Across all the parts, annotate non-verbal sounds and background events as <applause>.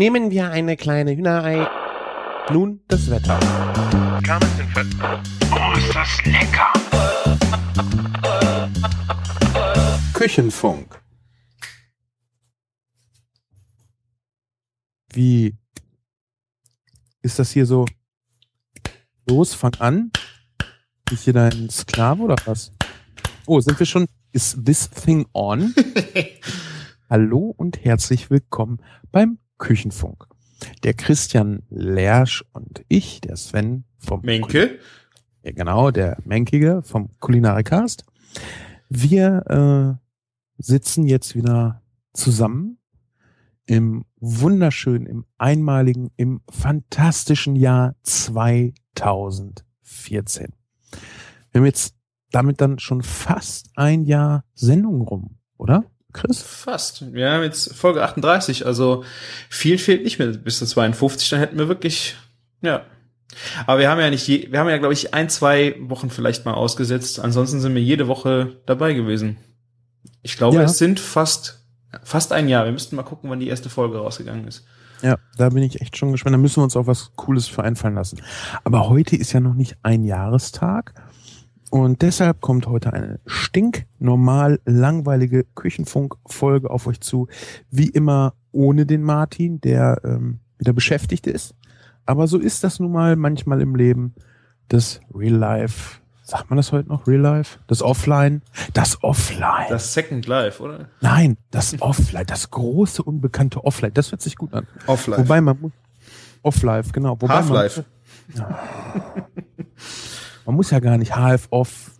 Nehmen wir eine kleine Hühnerei. Nun das Wetter. Oh, ist das lecker! Küchenfunk. Wie ist das hier so? Los, fang an. Ich hier dein Sklave oder was? Oh, sind wir schon? Is this thing on? <laughs> Hallo und herzlich willkommen beim Küchenfunk. Der Christian Lersch und ich, der Sven vom Menke. ja, genau, der Menkige vom Kulinarikast. Wir äh, sitzen jetzt wieder zusammen im wunderschönen, im einmaligen, im fantastischen Jahr 2014. Wir haben jetzt damit dann schon fast ein Jahr Sendung rum, oder? Chris? Fast. Wir haben jetzt Folge 38, also viel fehlt nicht mehr bis zu 52, dann hätten wir wirklich, ja. Aber wir haben ja nicht, je, wir haben ja, glaube ich, ein, zwei Wochen vielleicht mal ausgesetzt. Ansonsten sind wir jede Woche dabei gewesen. Ich glaube, Ja. es sind fast, fast ein Jahr. Wir müssten mal gucken, wann die erste Folge rausgegangen ist. Ja, da bin ich echt schon gespannt. Da müssen wir uns auch was Cooles für einfallen lassen. Aber heute ist ja noch nicht ein Jahrestag. Und deshalb kommt heute eine stinknormal langweilige Küchenfunk-Folge auf euch zu. Wie immer ohne den Martin, der ähm, wieder beschäftigt ist. Aber so ist das nun mal manchmal im Leben. Das Real Life. Sagt man das heute noch? Real Life? Das Offline? Das Offline. Das Second Life, oder? Nein, das <laughs> Offline. Das große, unbekannte Offline. Das hört sich gut an. Offline. Wobei man muss. Off-Life, genau. Half-Life. <laughs> Man, muss ja gar nicht HF-Off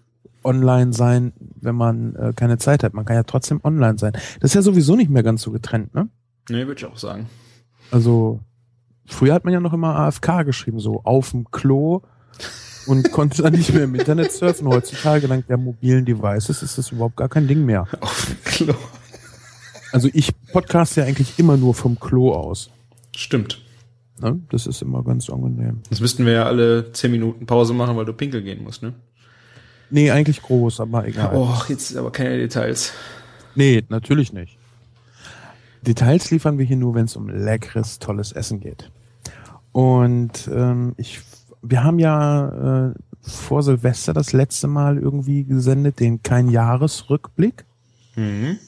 online sein, wenn man äh, keine Zeit hat. Man kann ja trotzdem online sein. Das ist ja sowieso nicht mehr ganz so getrennt, ne? Nee, würde ich auch sagen. Also, früher hat man ja noch immer AFK geschrieben, so auf dem Klo und <laughs> konnte dann nicht mehr im Internet surfen. Heutzutage, dank der mobilen Devices, ist das überhaupt gar kein Ding mehr. Auf dem Klo. Also ich podcast ja eigentlich immer nur vom Klo aus. Stimmt. Ne? Das ist immer ganz angenehm. Sonst müssten wir ja alle zehn Minuten Pause machen, weil du pinkel gehen musst, ne? Nee, eigentlich groß, aber egal. Och, jetzt aber keine Details. Nee, natürlich nicht. Details liefern wir hier nur, wenn es um leckeres, tolles Essen geht. Und ähm, ich, wir haben ja äh, vor Silvester das letzte Mal irgendwie gesendet, den kein Jahresrückblick. Mhm.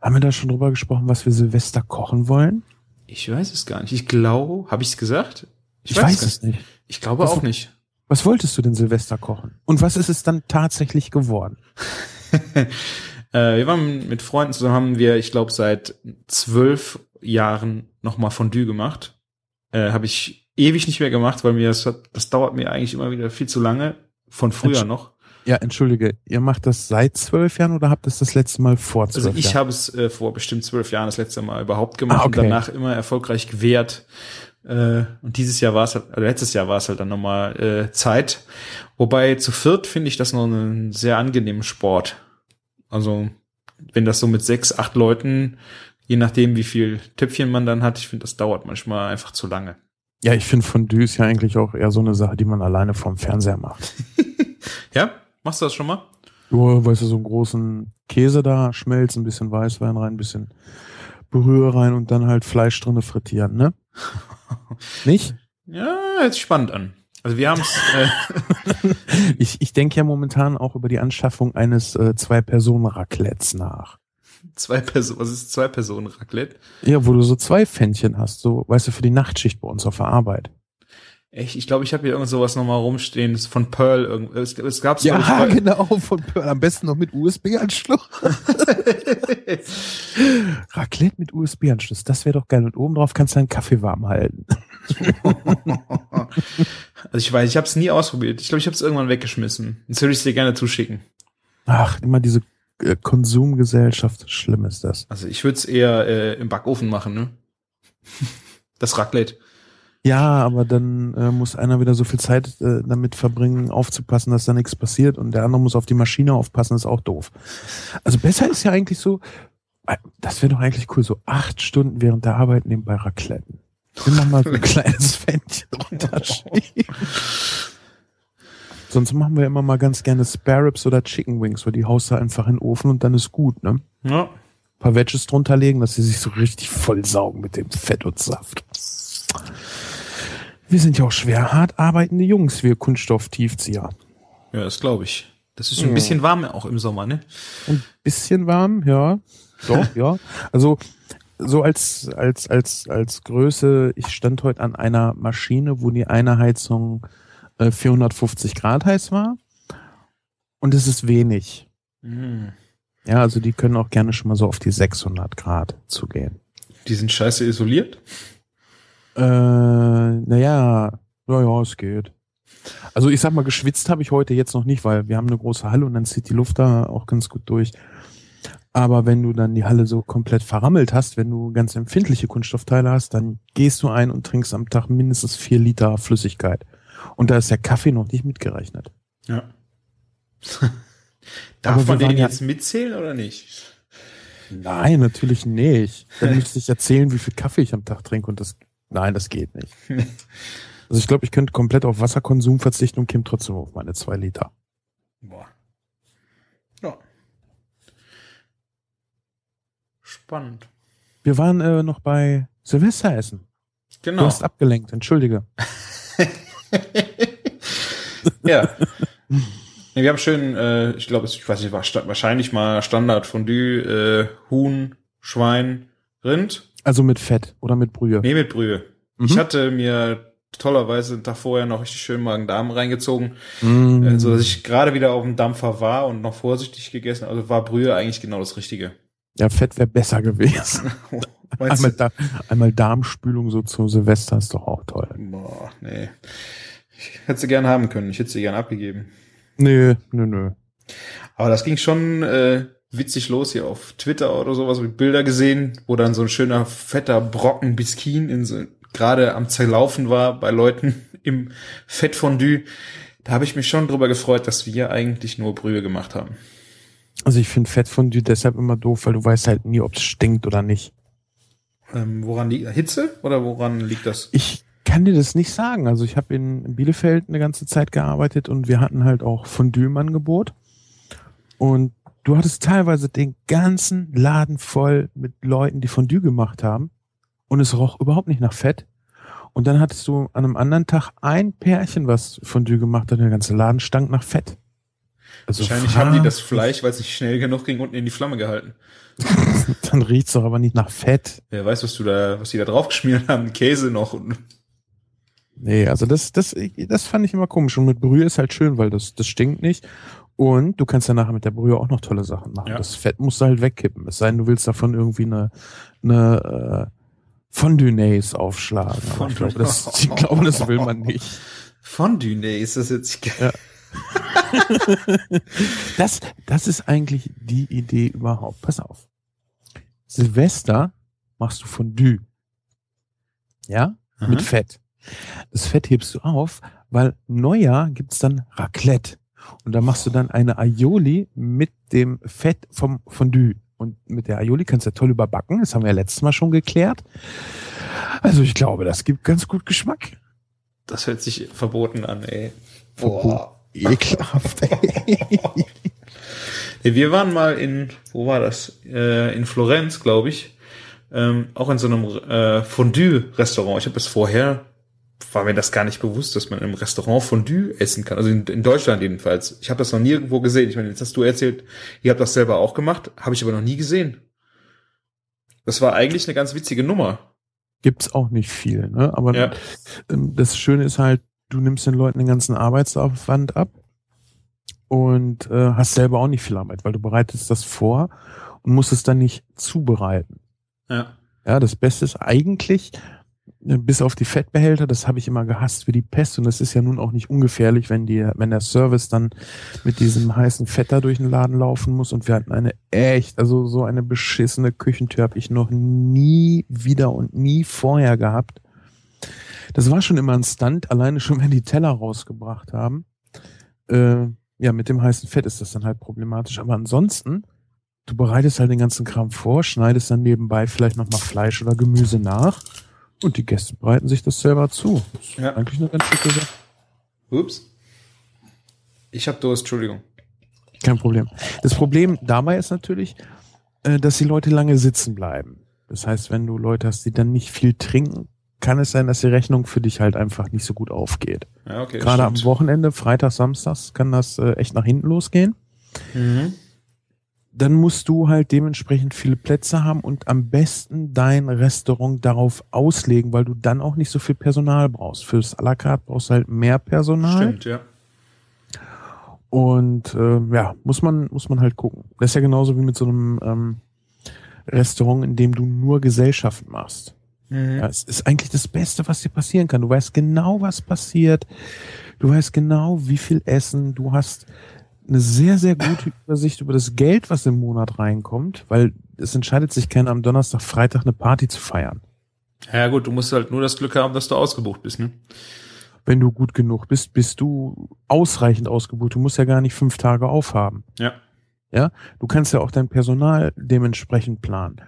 Haben wir da schon drüber gesprochen, was wir Silvester kochen wollen? Ich weiß es gar nicht. Ich glaube, habe ich es gesagt? Ich, weiß gar es nicht. Ich glaube Was- auch nicht. Was wolltest du denn Silvester kochen? Und was ist es dann tatsächlich geworden? <laughs> Äh, wir waren mit Freunden zusammen, haben wir, ich glaube, seit zwölf Jahren nochmal Fondue gemacht. Äh, habe ich ewig nicht mehr gemacht, weil mir das, das dauert mir eigentlich immer wieder viel zu lange. Von früher noch. Ja, entschuldige, ihr macht das seit zwölf Jahren oder habt ihr es das letzte Mal vor zwölf Also ich Jahren? habe es äh, vor bestimmt zwölf Jahren das letzte Mal überhaupt gemacht Ah, okay. und danach immer erfolgreich gewehrt. Äh, und dieses Jahr war es halt, also letztes Jahr war es halt dann nochmal äh, Zeit. Wobei zu viert finde ich das noch einen sehr angenehmen Sport. Also wenn das so mit sechs, acht Leuten, je nachdem wie viel Töpfchen man dann hat, ich finde, das dauert manchmal einfach zu lange. Ja, ich finde Fondue ist ja eigentlich auch eher so eine Sache, die man alleine vorm Fernseher macht. <laughs> Ja, machst du das schon mal? Ja, weißt du, so einen großen Käse da, Schmelz, ein bisschen Weißwein rein, ein bisschen Brühe rein und dann halt Fleisch drinne frittieren, ne? <laughs> Nicht? Ja, sich spannend an. Also wir haben es, äh, <laughs> Ich, ich denke ja momentan auch über die Anschaffung eines äh, Zwei-Personen-Raclettes nach. zwei Personen, was ist zwei Personen Raclette? Ja, wo du so zwei Pfännchen hast, so, weißt du, für die Nachtschicht bei uns auf der Arbeit. Echt, ich glaube, ich habe hier irgend sowas nochmal rumstehen, das ist von Pearl. irgend- Es, es gab's Ja, bei- <laughs> genau, von Pearl. Am besten noch mit USB-Anschluss. <laughs> Raclette mit USB-Anschluss, das wäre doch geil. Und oben drauf kannst du deinen Kaffee warm halten. <laughs> also ich weiß, ich habe es nie ausprobiert. Ich glaube, ich habe es irgendwann weggeschmissen. Jetzt würde ich es dir gerne zuschicken. Ach, immer diese äh, Konsumgesellschaft, schlimm ist das. Also ich würde es eher äh, im Backofen machen, ne? Das Raclette. Ja, aber dann äh, muss einer wieder so viel Zeit äh, damit verbringen, aufzupassen, dass da nichts passiert und der andere muss auf die Maschine aufpassen, ist auch doof. Also besser ist ja eigentlich so, äh, das wäre doch eigentlich cool, so acht Stunden während der Arbeit nebenbei Racletten. Immer mal so ein <laughs> kleines Fännchen runterschieben. Sonst machen wir immer mal ganz gerne Spare Ribs oder Chicken Wings, weil die haust du einfach in den Ofen und dann ist gut, ne? Ja. paar Wedges drunter legen, dass sie sich so richtig vollsaugen mit dem Fett und Saft. Wir sind ja auch schwer hart arbeitende Jungs, wir Kunststofftiefzieher. Ja, das glaube ich. Das ist ein bisschen warm auch im Sommer, ne? Ein bisschen warm, ja. Doch, <laughs> ja. Also so als als als als Größe. Ich stand heute an einer Maschine, wo die eine Heizung äh, 450 Grad heiß war und es ist wenig. Mhm. Ja, also die können auch gerne schon mal so auf die 600 Grad zugehen. Die sind scheiße isoliert. Äh, naja, naja, es geht. Also ich sag mal, geschwitzt habe ich heute jetzt noch nicht, weil wir haben eine große Halle und dann zieht die Luft da auch ganz gut durch. Aber wenn du dann die Halle so komplett verrammelt hast, wenn du ganz empfindliche Kunststoffteile hast, dann gehst du ein und trinkst am Tag mindestens vier Liter Flüssigkeit. Und da ist der Kaffee noch nicht mitgerechnet. Ja. <laughs> Darf man den waren ja- jetzt mitzählen oder nicht? Nein, natürlich nicht. Dann <laughs> müsste ich erzählen, wie viel Kaffee ich am Tag trinke und das, nein, das geht nicht. Also ich glaube, ich könnte komplett auf Wasserkonsum verzichten und käme trotzdem auf meine zwei Liter. Boah. Ja. Spannend. Wir waren äh, noch bei Silvesteressen. Du Genau. hast abgelenkt, entschuldige. <laughs> ja. Nee, wir haben schön, äh, ich glaube, ich weiß nicht, war wahrscheinlich mal Standard Fondue, äh, Huhn, Schwein, Rind. Also mit Fett oder mit Brühe. Nee, mit Brühe. Mhm. Ich hatte mir tollerweise einen Tag vorher noch richtig schön Magen-Darm reingezogen, Mm. äh, so dass ich gerade wieder auf dem Dampfer war und noch vorsichtig gegessen. Also war Brühe eigentlich genau das Richtige. Ja, Fett wäre besser gewesen. <laughs> Meinst Einmal, da, einmal Darmspülung so zu Silvester ist doch auch toll. Boah, nee. Ich hätte sie gern haben können. Ich hätte sie gern abgegeben. Nö, nö, nö. Aber das ging schon äh, witzig los hier auf Twitter oder sowas. Ich Bilder gesehen, wo dann so ein schöner fetter Brocken Biskin in so, gerade am Zerlaufen war bei Leuten <laughs> im Fettfondue. Da habe ich mich schon drüber gefreut, dass wir eigentlich nur Brühe gemacht haben. Also ich finde Fettfondue deshalb immer doof, weil du weißt halt nie, ob es stinkt oder nicht. Ähm, woran liegt Hitze oder woran liegt das? Ich kann dir das nicht sagen. Also ich habe in Bielefeld eine ganze Zeit gearbeitet und wir hatten halt auch Fondue im Angebot. Und du hattest teilweise den ganzen Laden voll mit Leuten, die Fondue gemacht haben. Und es roch überhaupt nicht nach Fett. Und dann hattest du an einem anderen Tag ein Pärchen, was Fondue gemacht hat und der ganze Laden stank nach Fett. Also Wahrscheinlich haben die das Fleisch, weil es nicht schnell genug ging, unten in die Flamme gehalten. <laughs> Dann riecht's doch aber nicht nach Fett. Wer weiß, was du da, was die da drauf geschmiert haben, Käse noch. Und, Nee, also das, das, das fand ich immer komisch. Und mit Brühe ist halt schön, weil das, das stinkt nicht. Und du kannst ja nachher mit der Brühe auch noch tolle Sachen machen. Ja. Das Fett musst du halt wegkippen. Es sei denn, du willst davon irgendwie eine, eine äh, Fondue-Nays aufschlagen. Aber ich, glaube, das, ich glaube, das will man nicht. Fondue, nee, ist das jetzt geil. <laughs> Das, das ist eigentlich die Idee überhaupt. Pass auf. Silvester machst du Fondue. Ja? Mit Aha. Fett. Das Fett hebst du auf, weil Neujahr gibt's dann Raclette. Und da machst du dann eine Aioli mit dem Fett vom Fondue. Und mit der Aioli kannst du ja toll überbacken. Das haben wir ja letztes Mal schon geklärt. Also ich glaube, das gibt ganz gut Geschmack. Das hört sich verboten an, ey. Boah. <laughs> Ekelhaft. Nee, Wir waren mal in, wo war das? Äh, in Florenz, glaube ich. Ähm, auch in so einem äh, Fondue-Restaurant. Ich habe das vorher, war mir das gar nicht bewusst, dass man im Restaurant Fondue essen kann. Also in, in Deutschland jedenfalls. Ich habe das noch nirgendwo gesehen. Ich meine, jetzt hast du erzählt, ihr habt das selber auch gemacht, habe ich aber noch nie gesehen. Das war eigentlich eine ganz witzige Nummer. Gibt's auch nicht viel, ne? Aber Ja. ähm, das Schöne ist halt, du nimmst den Leuten den ganzen Arbeitsaufwand ab und äh, hast selber auch nicht viel Arbeit, weil du bereitest das vor und musst es dann nicht zubereiten. Ja. Ja, das Beste ist eigentlich, bis auf die Fettbehälter, das habe ich immer gehasst wie die Pest und das ist ja nun auch nicht ungefährlich, wenn die, wenn der Service dann mit diesem heißen Fett da durch den Laden laufen muss und wir hatten eine echt, also so eine beschissene Küchentür habe ich noch nie wieder und nie vorher gehabt. Das war schon immer ein Stunt, alleine schon, wenn die Teller rausgebracht haben. Äh, ja, mit dem heißen Fett ist das dann halt problematisch. Aber ansonsten, du bereitest halt den ganzen Kram vor, schneidest dann nebenbei vielleicht nochmal Fleisch oder Gemüse nach und die Gäste bereiten sich das selber zu. Das Ja. eigentlich eine ganz schicke Sache. Ups. Ich habe Durst, Entschuldigung. Kein Problem. Das Problem dabei ist natürlich, äh, dass die Leute lange sitzen bleiben. Das heißt, wenn du Leute hast, die dann nicht viel trinken, kann es sein, dass die Rechnung für dich halt einfach nicht so gut aufgeht. Ja, okay. Gerade am Wochenende, Freitag, Samstags, kann das äh, echt nach hinten losgehen. Mhm. Dann musst du halt dementsprechend viele Plätze haben und am besten dein Restaurant darauf auslegen, weil du dann auch nicht so viel Personal brauchst. Fürs à la carte brauchst du halt mehr Personal. Stimmt, ja. Und äh, ja, muss man, muss man halt gucken. Das ist ja genauso wie mit so einem ähm, Restaurant, in dem du nur Gesellschaften machst. Mhm. Ja, es ist eigentlich das Beste, was dir passieren kann. Du weißt genau, was passiert. Du weißt genau, wie viel Essen. Du hast eine sehr, sehr gute Übersicht über das Geld, was im Monat reinkommt, weil es entscheidet sich keiner am Donnerstag, Freitag eine Party zu feiern. Ja gut, du musst halt nur das Glück haben, dass du ausgebucht bist, ne? Wenn du gut genug bist, bist du ausreichend ausgebucht. Du musst ja gar nicht fünf Tage aufhaben. Ja. Ja, du kannst ja auch dein Personal dementsprechend planen.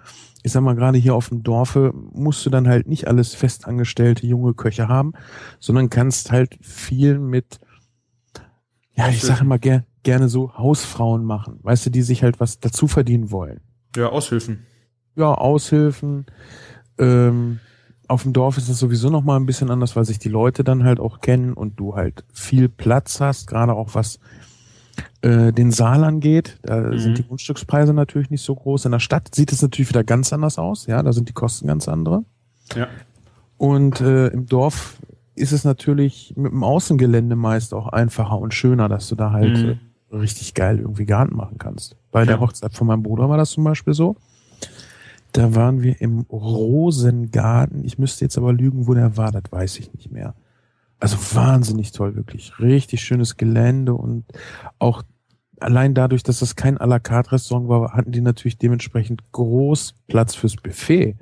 Ich sag mal, gerade hier auf dem Dorfe musst du dann halt nicht alles festangestellte junge Köche haben, sondern kannst halt viel mit, ja, ich sage immer ger gerne so Hausfrauen machen, weißt du, die sich halt was dazu verdienen wollen. Ja, Aushilfen. Ja, Aushilfen. Ähm, auf dem Dorf ist es sowieso noch mal ein bisschen anders, weil sich die Leute dann halt auch kennen und du halt viel Platz hast, gerade auch was äh, den Saal angeht. Da Mhm. sind die Grundstückspreise natürlich nicht so groß. In der Stadt sieht es natürlich wieder ganz anders aus. Ja, da sind die Kosten ganz andere. Ja. Und äh, im Dorf ist es natürlich mit dem Außengelände meist auch einfacher und schöner, dass du da halt Mhm. Richtig geil irgendwie Garten machen kannst. Bei der. Hochzeit von meinem Bruder war das zum Beispiel so. Da waren wir im Rosengarten. Ich müsste jetzt aber lügen, wo der war, das weiß ich nicht mehr. Also wahnsinnig toll, wirklich. Richtig schönes Gelände und auch allein dadurch, dass das kein à la carte Restaurant war, hatten die natürlich dementsprechend groß Platz fürs Buffet.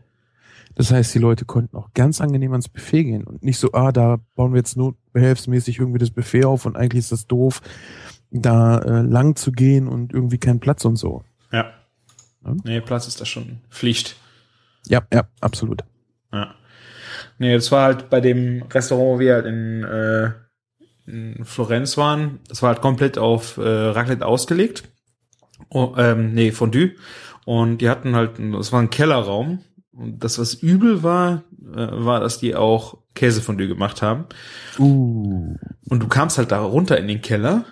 Das heißt, die Leute konnten auch ganz angenehm ans Buffet gehen und nicht so, ah, da bauen wir jetzt notbehelfsmäßig irgendwie das Buffet auf und eigentlich ist das doof, da äh, lang zu gehen und irgendwie kein Platz und so. Ja. Ja. Nee, Platz ist da schon Pflicht. Ja, ja, absolut. Ja. Nee, das war halt bei dem Restaurant, wo wir halt in, äh, in Florenz waren, das war halt komplett auf äh, Raclette ausgelegt. Oh, ähm, nee, Fondue. Und die hatten halt, das war ein Kellerraum. Und das, was übel war, äh, war, dass die auch Käsefondue gemacht haben. Uh. Und du kamst halt da runter in den Keller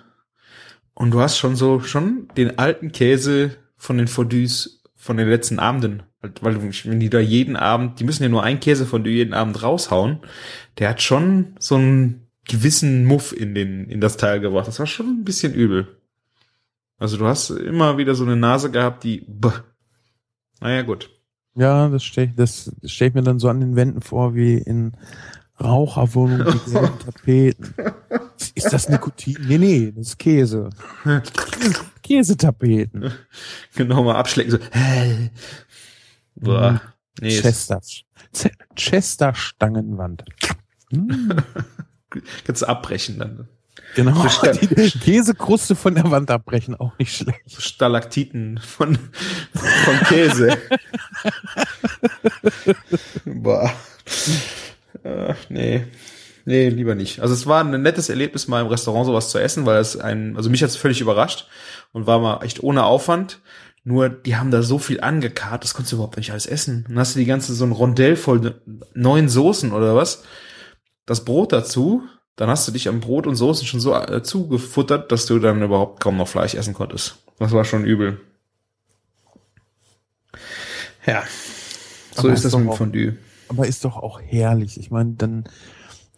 und du hast schon so, schon den alten Käse von den Fondues von den letzten Abenden. Halt, Weil wenn die da jeden Abend, die müssen ja nur ein Käsefondue jeden Abend raushauen, der hat schon so einen gewissen Muff in den, in das Teil gebracht. Das war schon ein bisschen übel. Also du hast immer wieder so eine Nase gehabt, die, bäh. Naja, gut. Ja, das stelle das stell ich mir dann so an den Wänden vor, wie in Raucherwohnungen mit <laughs> gelben Tapeten. Ist das Nikotin? Nee, nee, das ist Käse. Käse <laughs> Käsetapeten. Genau mal abschlecken, so. Boah. Nee, ist- Chester. Z- Chester-Stangenwand. Hm, kannst du abbrechen dann. genau. Die Käsekruste von der Wand abbrechen, auch nicht schlecht. Stalaktiten von, von Käse. <laughs> Boah. Äh, nee. Nee, lieber nicht. Also es war ein nettes Erlebnis, mal im Restaurant sowas zu essen, weil es ein, also mich hat es völlig überrascht und war mal echt ohne Aufwand. Nur, die haben da so viel angekarrt, das konntest du überhaupt nicht alles essen. Dann hast du die ganze, so ein Rondell voll neun Soßen oder was. Das Brot dazu, dann hast du dich am Brot und Soßen schon so äh, zugefuttert, dass du dann überhaupt kaum noch Fleisch essen konntest. Das war schon übel. Ja. So Aber ist das mit Fondue. Aber ist doch auch herrlich. Ich meine, dann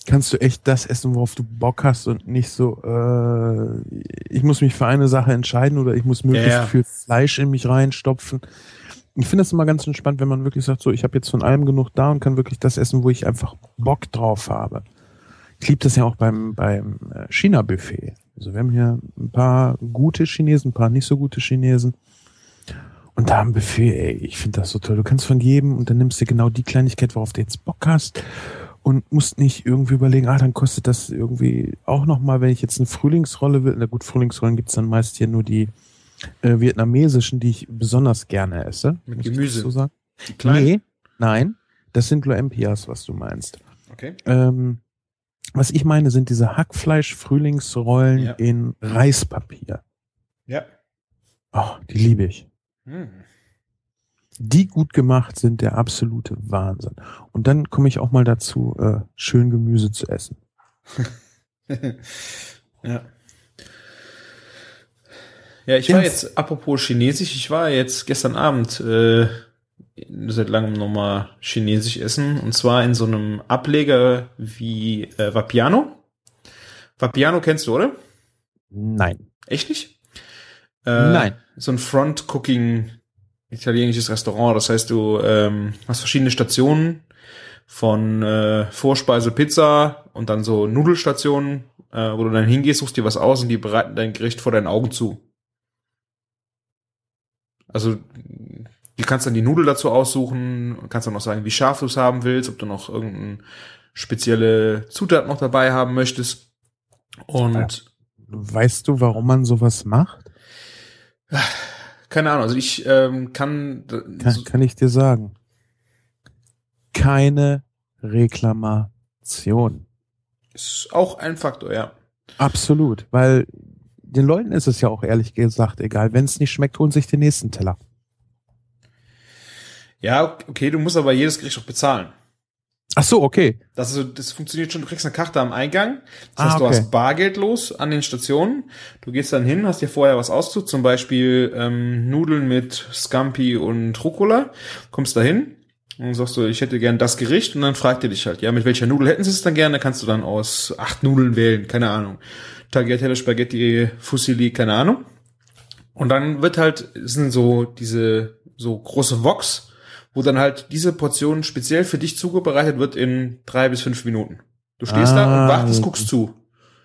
kannst du echt das essen, worauf du Bock hast und nicht so, äh, ich muss mich für eine Sache entscheiden oder ich muss möglichst Ja, ja. viel Fleisch in mich reinstopfen. Ich finde das immer ganz entspannt, wenn man wirklich sagt, so, ich habe jetzt von allem genug da und kann wirklich das essen, wo ich einfach Bock drauf habe. Ich liebe das ja auch beim, beim äh, China-Buffet. Also wir haben hier ein paar gute Chinesen, ein paar nicht so gute Chinesen. Und da am Buffet, ey, ich finde das so toll. Du kannst von jedem und dann nimmst du genau die Kleinigkeit, worauf du jetzt Bock hast und musst nicht irgendwie überlegen, ah, dann kostet das irgendwie auch nochmal, wenn ich jetzt eine Frühlingsrolle will. Na gut, Frühlingsrollen gibt's dann meist hier nur die äh, vietnamesischen, die ich besonders gerne esse. Mit Gemüse. dazu sagen. Nee, nein, das sind Lampias, was du meinst. Okay. Ähm, was ich meine, sind diese Hackfleisch-Frühlingsrollen Ja. in Reispapier. Ja. Oh, die liebe ich. Hm. die gut gemacht sind, der absolute Wahnsinn. Und dann komme ich auch mal dazu, äh, schön Gemüse zu essen. <laughs> ja. Ja, ich war jetzt, apropos Chinesisch, ich war jetzt gestern Abend äh, seit langem nochmal Chinesisch essen. Und zwar in so einem Ableger wie äh, Vapiano. Vapiano kennst du, oder? Nein. Echt nicht? Äh, Nein. So ein Front-Cooking italienisches Restaurant. Das heißt, du ähm, hast verschiedene Stationen von äh, Vorspeise Pizza und dann so Nudelstationen, äh, wo du dann hingehst, suchst dir was aus und die bereiten dein Gericht vor deinen Augen zu. Also du kannst dann die Nudel dazu aussuchen, kannst dann noch sagen, wie scharf du es haben willst, ob du noch irgendeine spezielle Zutat noch dabei haben möchtest. Und weißt du, warum man sowas macht? Keine Ahnung, also ich ähm, kann, kann kann ich dir sagen. Keine Reklamation. Ist auch ein Faktor, ja. Absolut, weil den Leuten ist es ja auch ehrlich gesagt egal. Wenn es nicht schmeckt, holen sich den nächsten Teller. Ja, okay, du musst aber jedes Gericht auch bezahlen. Ach so, okay. Das, ist, das funktioniert schon. Du kriegst eine Karte am Eingang. Das Ah, heißt, du okay. hast Bargeld los an den Stationen. Du gehst dann hin, hast dir vorher was ausgesucht, zum Beispiel ähm, Nudeln mit Scampi und Rucola. Kommst da hin und sagst du, ich hätte gern das Gericht und dann fragt er dich halt, ja, mit welcher Nudel hätten sie es dann gerne? Kannst du dann aus acht Nudeln wählen, keine Ahnung. Tagliatelle, Spaghetti, Fusilli, keine Ahnung. Und dann wird halt, sind so diese so große Woks, wo dann halt diese Portion speziell für dich zubereitet wird in drei bis fünf Minuten. Du stehst da Ah. und wartest, guckst zu.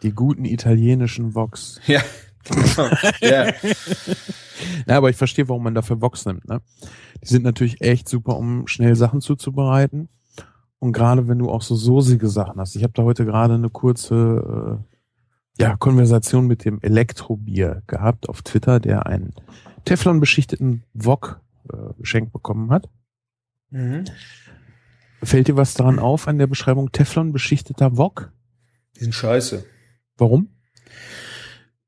Die guten italienischen Vox. <laughs> Ja. genau. ja. Ja, aber ich verstehe, warum man dafür Vox nimmt. Ne? Die sind natürlich echt super, um schnell Sachen zuzubereiten. Und gerade wenn du auch so soßige Sachen hast. Ich habe da heute gerade eine kurze äh, ja, Konversation mit dem Elektrobier gehabt auf Twitter, der einen Teflon beschichteten Wok äh, geschenkt bekommen hat. Mhm. Fällt dir was daran auf an der Beschreibung Teflon beschichteter Wok? Die sind scheiße. Warum?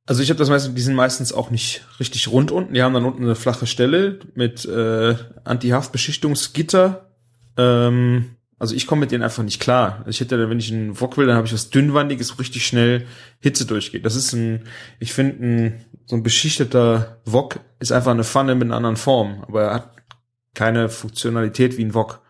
Also ich habe das meistens, die sind meistens auch nicht richtig rund unten. Die haben dann unten eine flache Stelle mit äh, Anti-Haftbeschichtungsgitter. Ähm, also ich komme mit denen einfach nicht klar. Also ich hätte, wenn ich einen Wok will, dann habe ich was dünnwandiges, wo richtig schnell Hitze durchgeht. Das ist ein, ich finde, ein, so ein beschichteter Wok ist einfach eine Pfanne mit einer anderen Form, aber er hat keine Funktionalität wie ein Wok.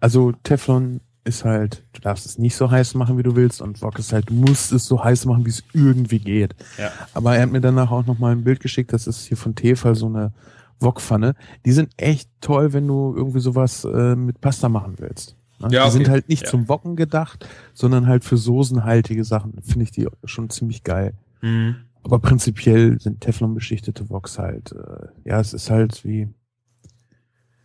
Also Teflon ist halt, du darfst es nicht so heiß machen, wie du willst, und Wok ist halt, du musst es so heiß machen, wie es irgendwie geht. Ja. Aber er hat mir danach auch nochmal ein Bild geschickt, das ist hier von Tefal so eine Wokpfanne. Die sind echt toll, wenn du irgendwie sowas äh, mit Pasta machen willst. Ne? Ja, Die sind okay. halt nicht Ja. zum Wocken gedacht, sondern halt für soßenhaltige Sachen. Finde ich die schon ziemlich geil. Mhm. Aber prinzipiell sind Teflon beschichtete Woks halt, äh, ja, es ist halt wie,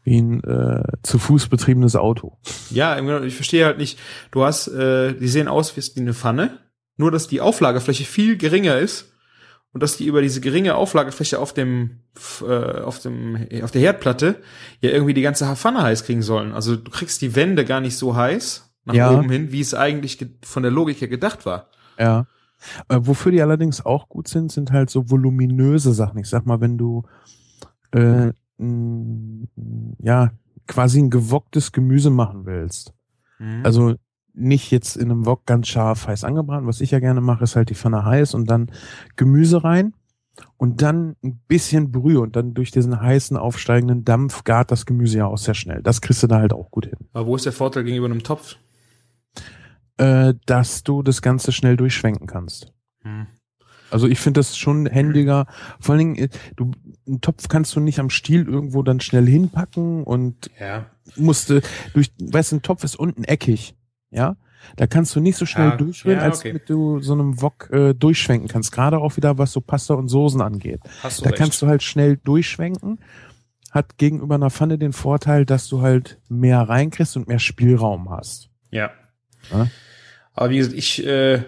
wie ein äh, zu Fuß betriebenes Auto. Ja, ich verstehe halt nicht. Du hast, äh, die sehen aus wie eine Pfanne, nur dass die Auflagefläche viel geringer ist und dass die über diese geringe Auflagefläche auf dem, äh, auf dem, auf der Herdplatte ja irgendwie die ganze Pfanne heiß kriegen sollen. Also du kriegst die Wände gar nicht so heiß nach Ja. oben hin, wie es eigentlich ge- von der Logik her gedacht war. Ja. Äh, wofür die allerdings auch gut sind, sind halt so voluminöse Sachen. Ich sag mal, wenn du äh, ja quasi ein gewocktes Gemüse machen willst. Also nicht jetzt in einem Wok ganz scharf heiß angebrannt. Was ich ja gerne mache, ist halt die Pfanne heiß und dann Gemüse rein und dann ein bisschen Brühe und dann durch diesen heißen aufsteigenden Dampf gart das Gemüse ja auch sehr schnell. Das kriegst du da halt auch gut hin. Aber wo ist der Vorteil gegenüber einem Topf? Äh, dass du das Ganze schnell durchschwenken kannst. Also ich finde das schon händiger. Vor allen Dingen, äh, du, einen Topf kannst du nicht am Stiel irgendwo dann schnell hinpacken und Ja. musste durch, weißt du, ein Topf ist unten eckig, ja. Da kannst du nicht so schnell Ja, durchrühren, ja, als okay. mit du so einem Wok äh, durchschwenken kannst. Gerade auch wieder, was so Pasta und Soßen angeht. Hast du Da recht. kannst du halt schnell durchschwenken. Hat gegenüber einer Pfanne den Vorteil, dass du halt mehr reinkriegst und mehr Spielraum hast. Ja. Ja. Aber wie gesagt, ich äh,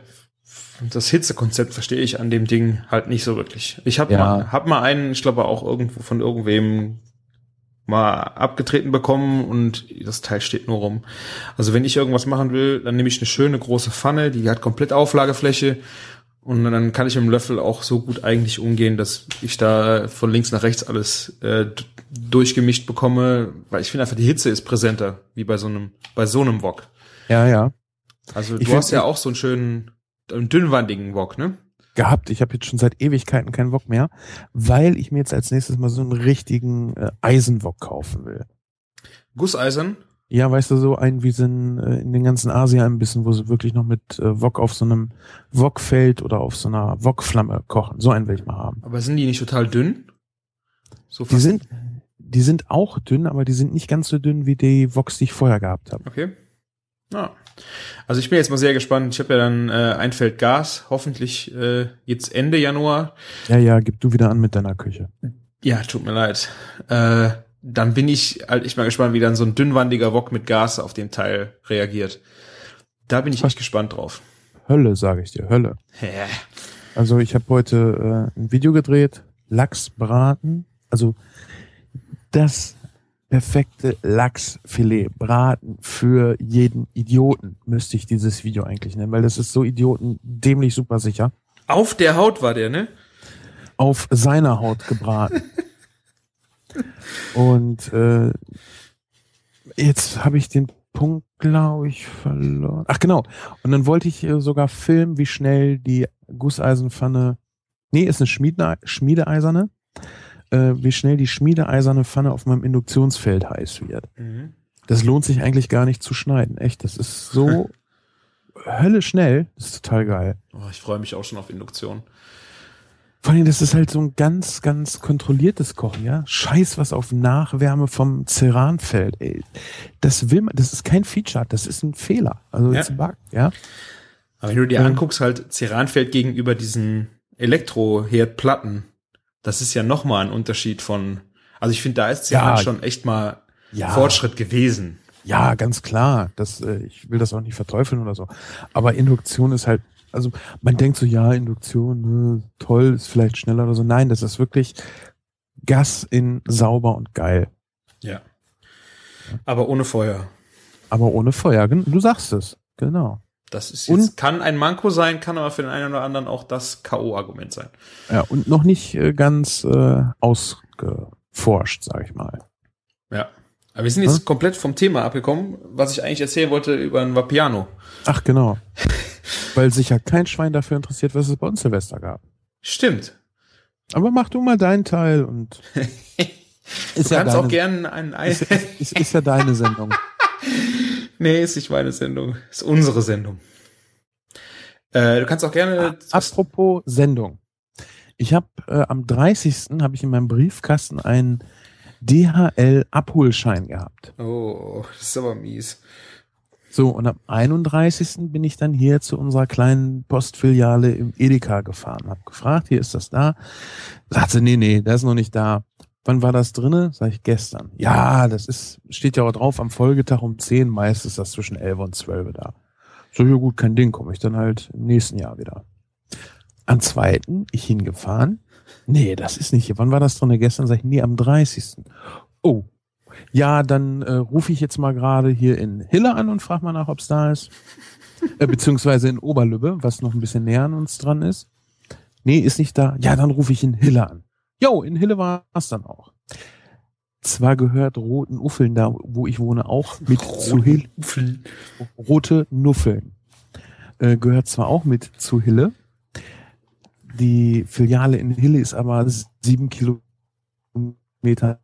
das Hitzekonzept verstehe ich an dem Ding halt nicht so wirklich. Ich habe Ja. mal hab mal einen, ich glaube auch irgendwo von irgendwem mal abgetreten bekommen und das Teil steht nur rum. Also wenn ich irgendwas machen will, dann nehme ich eine schöne große Pfanne, die hat komplett Auflagefläche Und dann kann ich mit dem Löffel auch so gut eigentlich umgehen, dass ich da von links nach rechts alles äh, durchgemischt bekomme, weil ich finde einfach die Hitze ist präsenter, wie bei so einem, bei so einem Wok. Ja, ja. Also Ich du hast ja auch so einen schönen, einen dünnwandigen Wok, ne? Gehabt. Ich habe jetzt schon seit Ewigkeiten keinen Wok mehr, weil ich mir jetzt als nächstes mal so einen richtigen äh, Eisenwok kaufen will. Gusseisern, Ja, weißt du, so einen wie in, äh, in den ganzen Asia-Imbissen, wo sie wirklich noch mit äh, Wok auf so einem Wokfeld oder auf so einer Wokflamme kochen. So einen will ich mal haben. aber sind die nicht total dünn? So Die sind, die sind auch dünn, aber die sind nicht ganz so dünn wie die Woks, die ich vorher gehabt habe. Okay. Ja. Also ich bin jetzt mal sehr gespannt. Ich habe ja dann äh, ein Feld Gas, hoffentlich äh, jetzt Ende Januar. Ja, ja, gib du wieder an mit deiner Küche. Ja, tut mir leid. Äh, dann bin ich halt echt mal gespannt, wie dann so ein dünnwandiger Wok mit Gas auf dem Teil reagiert. Da bin ich echt gespannt drauf. Hölle, sage ich dir, Hölle. Hä? Also ich habe heute äh, ein Video gedreht, Lachs braten, also das perfekte Lachsfilet braten für jeden Idioten müsste ich dieses Video eigentlich nennen, weil das ist so idioten dämlich super sicher Auf der Haut war der, ne? auf seiner Haut gebraten. Und äh, jetzt habe ich den Punkt, glaube ich, verloren. Ach genau. Und dann wollte ich äh, sogar filmen, wie schnell die Gusseisenpfanne, nee, ist eine Schmiede, Schmiedeeiserne, äh, wie schnell die schmiedeeiserne Pfanne auf meinem Induktionsfeld heiß wird. Mhm. Das lohnt sich eigentlich gar nicht zu schneiden. Echt, das ist so <laughs> Hölle schnell. Das ist total geil. Oh, ich freue mich auch schon auf Induktion. Vor allem, das ist halt so ein ganz, ganz kontrolliertes Kochen, ja. Scheiß was auf Nachwärme vom Ceranfeld, ey. Das will man, das ist kein Feature, das ist ein Fehler. Also, Ja. bug, ja. Aber wenn du dir Ja. anguckst, halt Ceranfeld gegenüber diesen Elektroherdplatten, das ist ja nochmal ein Unterschied von, also ich finde, da ist Ceran Ja. schon echt mal Ja. Fortschritt gewesen. Ja, ganz klar. Das, äh, ich will das auch nicht verteufeln oder so. Aber Induktion ist halt, also man denkt so, ja, Induktion, äh, toll, ist vielleicht schneller oder so. Nein, das ist wirklich Gas in sauber und geil. Ja. Aber ohne Feuer. Aber ohne Feuer. Du sagst es. Genau. Das ist Und- jetzt, kann ein Manko sein, kann aber für den einen oder anderen auch das K.O.-Argument sein. Ja, und noch nicht äh, ganz äh, ausgeforscht, sag ich mal. Ja. Aber wir sind jetzt Hm? komplett vom Thema abgekommen, was ich eigentlich erzählen wollte über ein Vapiano. Ach, genau. <laughs> Weil sich ja kein Schwein dafür interessiert, was es bei uns Silvester gab. Stimmt. Aber mach du mal deinen Teil und <laughs> ist Du kannst auch deine, gerne ein Ei. ist, ist, ist ja deine Sendung. <laughs> nee, ist nicht meine Sendung. Ist unsere Sendung. Äh, du kannst auch gerne. Apropos Sendung. Ich habe äh, am 30. habe ich in meinem Briefkasten einen DHL-Abholschein gehabt. Oh, das ist aber mies. So, und am 31. bin ich dann hier zu unserer kleinen Postfiliale im Edeka gefahren. Hab gefragt, hier ist das da? Sagt sie, nee, nee, das ist noch nicht da. Wann war das drinne? Sag ich, gestern. Ja, das ist, steht ja auch drauf, am Folgetag um 10, meist ist das zwischen 11 und 12 da. So, ja gut, kein Ding, komme ich dann halt im nächsten Jahr wieder. Am zweiten, ich hingefahren. Nee, das ist nicht hier. Wann war das drinne? Gestern sag ich, nee, am 30. Oh, ja, dann äh, rufe ich jetzt mal gerade hier in Hille an und frage mal nach, ob es da ist. äh, beziehungsweise in Oberlübbe, was noch ein bisschen näher an uns dran ist. Nee, ist nicht da. Ja, dann rufe ich in Hille an. Jo, in Hille war es dann auch. Zwar gehört Roten Uffeln da, wo ich wohne, auch mit zu Hille. Rote Nuffeln. Äh, gehört zwar auch mit zu Hille. Die Filiale in Hille ist aber sieben Kilometer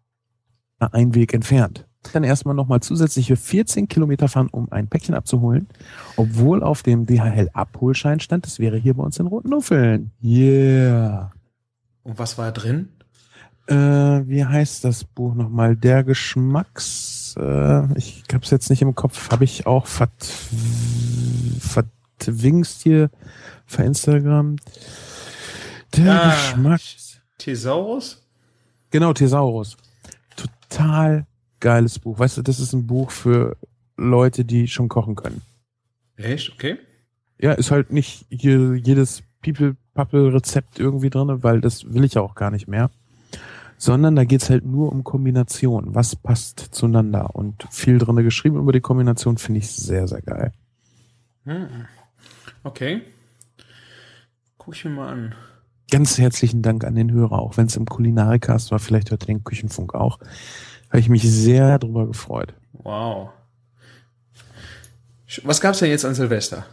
Einweg entfernt. Dann erstmal nochmal zusätzliche 14 Kilometer fahren, um ein Päckchen abzuholen, obwohl auf dem DHL-Abholschein stand, es wäre hier bei uns in Rotenuffeln. Yeah. Und was war drin? Äh, wie heißt das Buch nochmal? Der Geschmacks, äh, ich hab's jetzt nicht im Kopf, habe ich auch vert, vertwingst hier, verinstagram. Der Ah, Geschmack. Thesaurus? Genau, Thesaurus. Total geiles Buch. Weißt du, das ist ein Buch für Leute, die schon kochen können. Echt? Okay. Ja, ist halt nicht hier jedes People-Pappel-Rezept irgendwie drin, weil das will ich ja auch gar nicht mehr. Sondern da geht's halt nur um Kombination. Was passt zueinander? Und viel drin geschrieben über die Kombination finde ich sehr, sehr geil. Hm. Okay. Guck ich mir mal an. Ganz herzlichen Dank an den Hörer, auch wenn es im Kulinarikast war, vielleicht hört er den Küchenfunk auch. Habe ich mich sehr drüber gefreut. Wow. Was gab's denn jetzt an Silvester?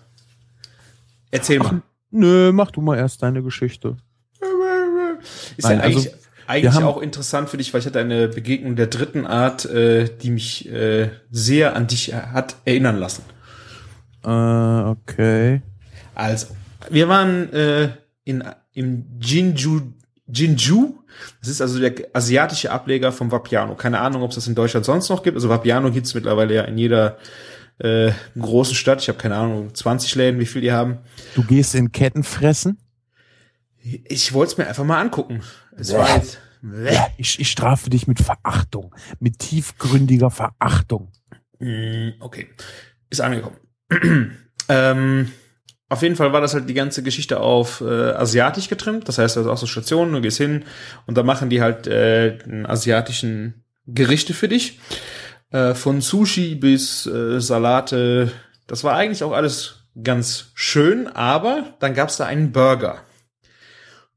Erzähl mal. Nö, mach du mal erst deine Geschichte. Ist Nein, ja eigentlich, also, eigentlich auch interessant für dich, weil ich hatte eine Begegnung der dritten Art, äh, die mich äh, sehr an dich hat erinnern lassen. Äh, okay. Also, wir waren äh, in, im Jinju, Jinju. Das ist also der asiatische Ableger vom Vapiano. Keine Ahnung, ob es das in Deutschland sonst noch gibt. Also Vapiano gibt's mittlerweile ja in jeder äh, großen Stadt. Ich habe keine Ahnung, 20 Läden, wie viel die haben. Du gehst in Ketten fressen? Ich wollte es mir einfach mal angucken. Es war jetzt, ich, ich strafe dich mit Verachtung. Mit tiefgründiger Verachtung. Mm, Okay, ist angekommen. <clears throat> ähm, auf jeden Fall war das halt die ganze Geschichte auf äh, asiatisch getrimmt. Das heißt, also auch so Stationen, du gehst hin und da machen die halt äh, einen asiatischen Gerichte für dich. Äh, von Sushi bis äh, Salate. Das war eigentlich auch alles ganz schön, aber dann gab's da einen Burger.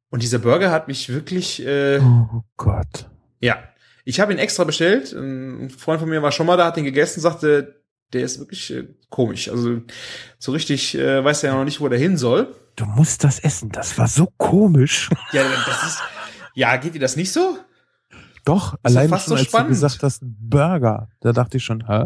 Und dieser Burger hat mich wirklich äh, Oh Gott. ja, ich habe ihn extra bestellt. Ein Freund von mir war schon mal da, hat ihn gegessen, sagte, der ist wirklich äh, komisch. Also so richtig äh, weiß er ja noch nicht, wo der hin soll. Du musst das essen. Das war so komisch. Ja, das ist. Ja, geht dir das nicht so? Doch, ja allein fast schon, so als spannend. du gesagt hast, Burger. Da dachte ich schon, hä?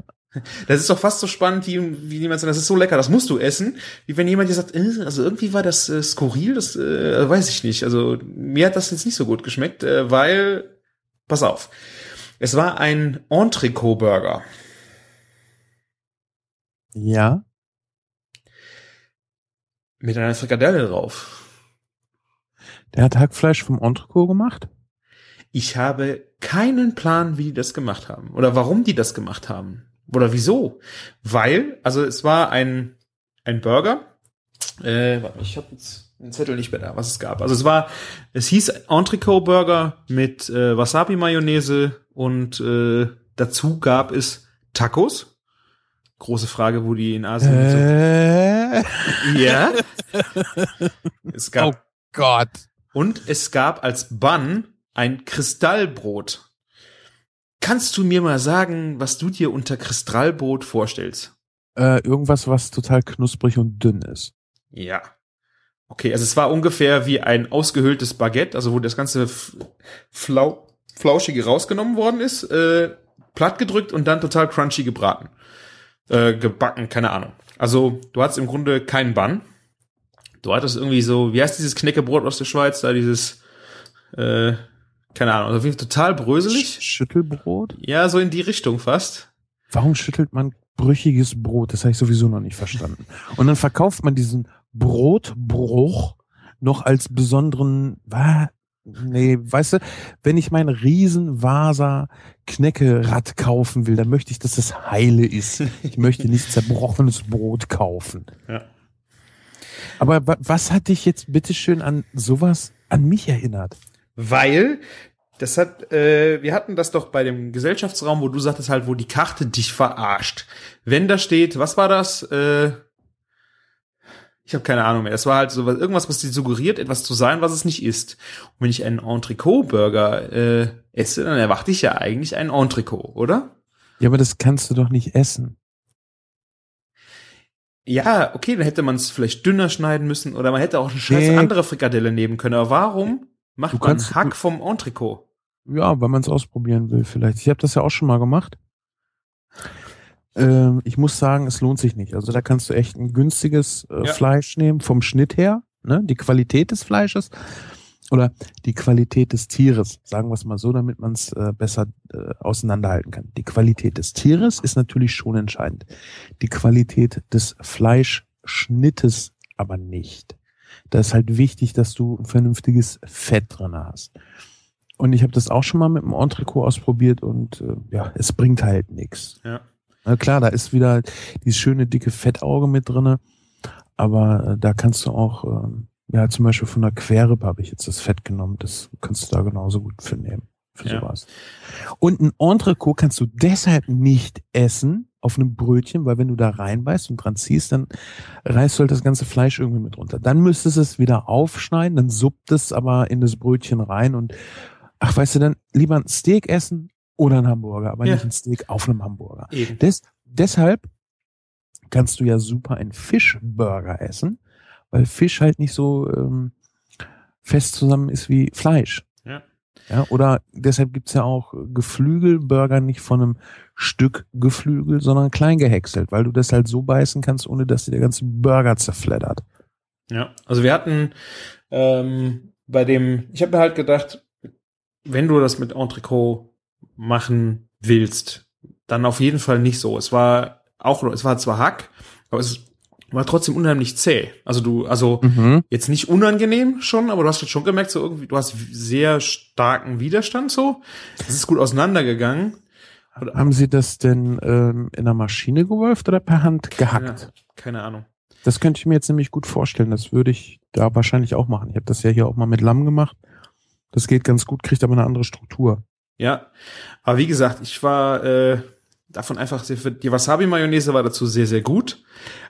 Das ist doch fast so spannend, wie, wie jemand sagt, das ist so lecker, das musst du essen. Wie wenn jemand dir sagt, äh, also irgendwie war das äh, skurril, das äh, weiß ich nicht. Also mir hat das jetzt nicht so gut geschmeckt, äh, weil, pass auf, es war ein Entrecot-Burger. Ja. Mit einer Frikadelle drauf. Der hat Hackfleisch vom Entrecot gemacht? Ich habe keinen Plan, wie die das gemacht haben oder warum die das gemacht haben oder wieso. Weil, also es war ein ein Burger. Äh, warte, ich habe jetzt den Zettel nicht mehr da, was es gab. Also es war, es hieß Entrecot Burger mit äh, Wasabi Mayonnaise und äh, dazu gab es Tacos. Große Frage, wo die in Asien Äh, so. <laughs> Ja. es gab oh Gott. und es gab als Bun ein Kristallbrot. Kannst du mir mal sagen, was du dir unter Kristallbrot vorstellst? Äh, irgendwas, was total knusprig und dünn ist. Ja. Okay, also es war ungefähr wie ein ausgehöhltes Baguette, also wo das ganze Flau Flauschige rausgenommen worden ist, äh, platt gedrückt und dann total crunchy gebraten. Äh, gebacken, keine Ahnung. Also du hattest im Grunde keinen Bun. Du hattest irgendwie so, wie heißt dieses Knäckebrot aus der Schweiz, da dieses, äh, keine Ahnung, also auf jeden Fall total bröselig. Sch Schüttelbrot? Ja, so in die Richtung fast. Warum schüttelt man brüchiges Brot? Das habe ich sowieso noch nicht verstanden. Und dann verkauft man diesen Brotbruch noch als besonderen, wa? Nee, weißt du, wenn ich mein Riesenvaser Knäckerad kaufen will, dann möchte ich, dass das heile ist. Ich möchte nicht zerbrochenes Brot kaufen. Ja. Aber wa was hat dich jetzt bitteschön an sowas an mich erinnert? Weil das hat, äh, wir hatten das doch bei dem Gesellschaftsraum, wo du sagtest halt, wo die Karte dich verarscht. Wenn da steht, was war das? Äh, ich habe keine Ahnung mehr. Es war halt so was, irgendwas, was dir suggeriert, etwas zu sein, was es nicht ist. Und wenn ich einen Entrecot-Burger äh, esse, dann erwarte ich ja eigentlich einen Entrecot, oder? Ja, aber das kannst du doch nicht essen. Ja, okay, dann hätte man es vielleicht dünner schneiden müssen oder man hätte auch eine scheiß Nee. andere Frikadelle nehmen können. Aber warum macht Du man kannst- Hack vom Entrecot? Ja, weil man es ausprobieren will vielleicht. Ich habe das ja auch schon mal gemacht. Ähm, ich muss sagen, es lohnt sich nicht. Also da kannst du echt ein günstiges äh, Ja. Fleisch nehmen vom Schnitt her, ne? die Qualität des Fleisches oder die Qualität des Tieres, sagen wir es mal so, damit man es äh, besser äh, auseinanderhalten kann. Die Qualität des Tieres ist natürlich schon entscheidend. Die Qualität des Fleischschnittes aber nicht. Da ist halt wichtig, dass du ein vernünftiges Fett drin hast. Und ich habe das auch schon mal mit dem Entrecot ausprobiert und äh, ja, es bringt halt nichts. Ja. Na klar, da ist wieder dieses schöne dicke Fettauge mit drinne, aber äh, da kannst du auch, ähm, ja zum Beispiel von der Querrippe habe ich jetzt das Fett genommen, das kannst du da genauso gut für nehmen, für Ja. sowas. Und ein Entrecot kannst du deshalb nicht essen, auf einem Brötchen, weil wenn du da reinbeißt und dran ziehst, dann reißt du halt das ganze Fleisch irgendwie mit runter. Dann müsstest du es wieder aufschneiden, dann suppt es aber in das Brötchen rein und ach, weißt du, dann lieber ein Steak essen oder ein Hamburger, aber Ja. nicht ein Steak auf einem Hamburger. Des, deshalb kannst du ja super einen Fischburger essen, weil Fisch halt nicht so ähm, fest zusammen ist wie Fleisch. Ja. Oder deshalb gibt's ja auch Geflügelburger nicht von einem Stück Geflügel, sondern klein gehäckselt, weil du das halt so beißen kannst, ohne dass dir der ganze Burger zerfleddert. Ja, also wir hatten ähm, bei dem, ich habe mir halt gedacht, wenn du das mit Entrecot machen willst, dann auf jeden Fall nicht so. Es war auch, es war zwar Hack, aber es war trotzdem unheimlich zäh. Also du, also Mhm. jetzt nicht unangenehm schon, aber du hast jetzt schon gemerkt, so irgendwie, du hast sehr starken Widerstand so. Es ist gut auseinandergegangen. Haben Sie das denn ähm, in der Maschine gewolft oder per Hand gehackt? Ja, keine Ahnung. Das könnte ich mir jetzt nämlich gut vorstellen. Das würde ich da wahrscheinlich auch machen. Ich habe das ja hier auch mal mit Lamm gemacht. Das geht ganz gut, kriegt aber eine andere Struktur. Ja, aber wie gesagt, ich war äh, davon einfach sehr, die Wasabi-Mayonnaise war dazu sehr, sehr gut.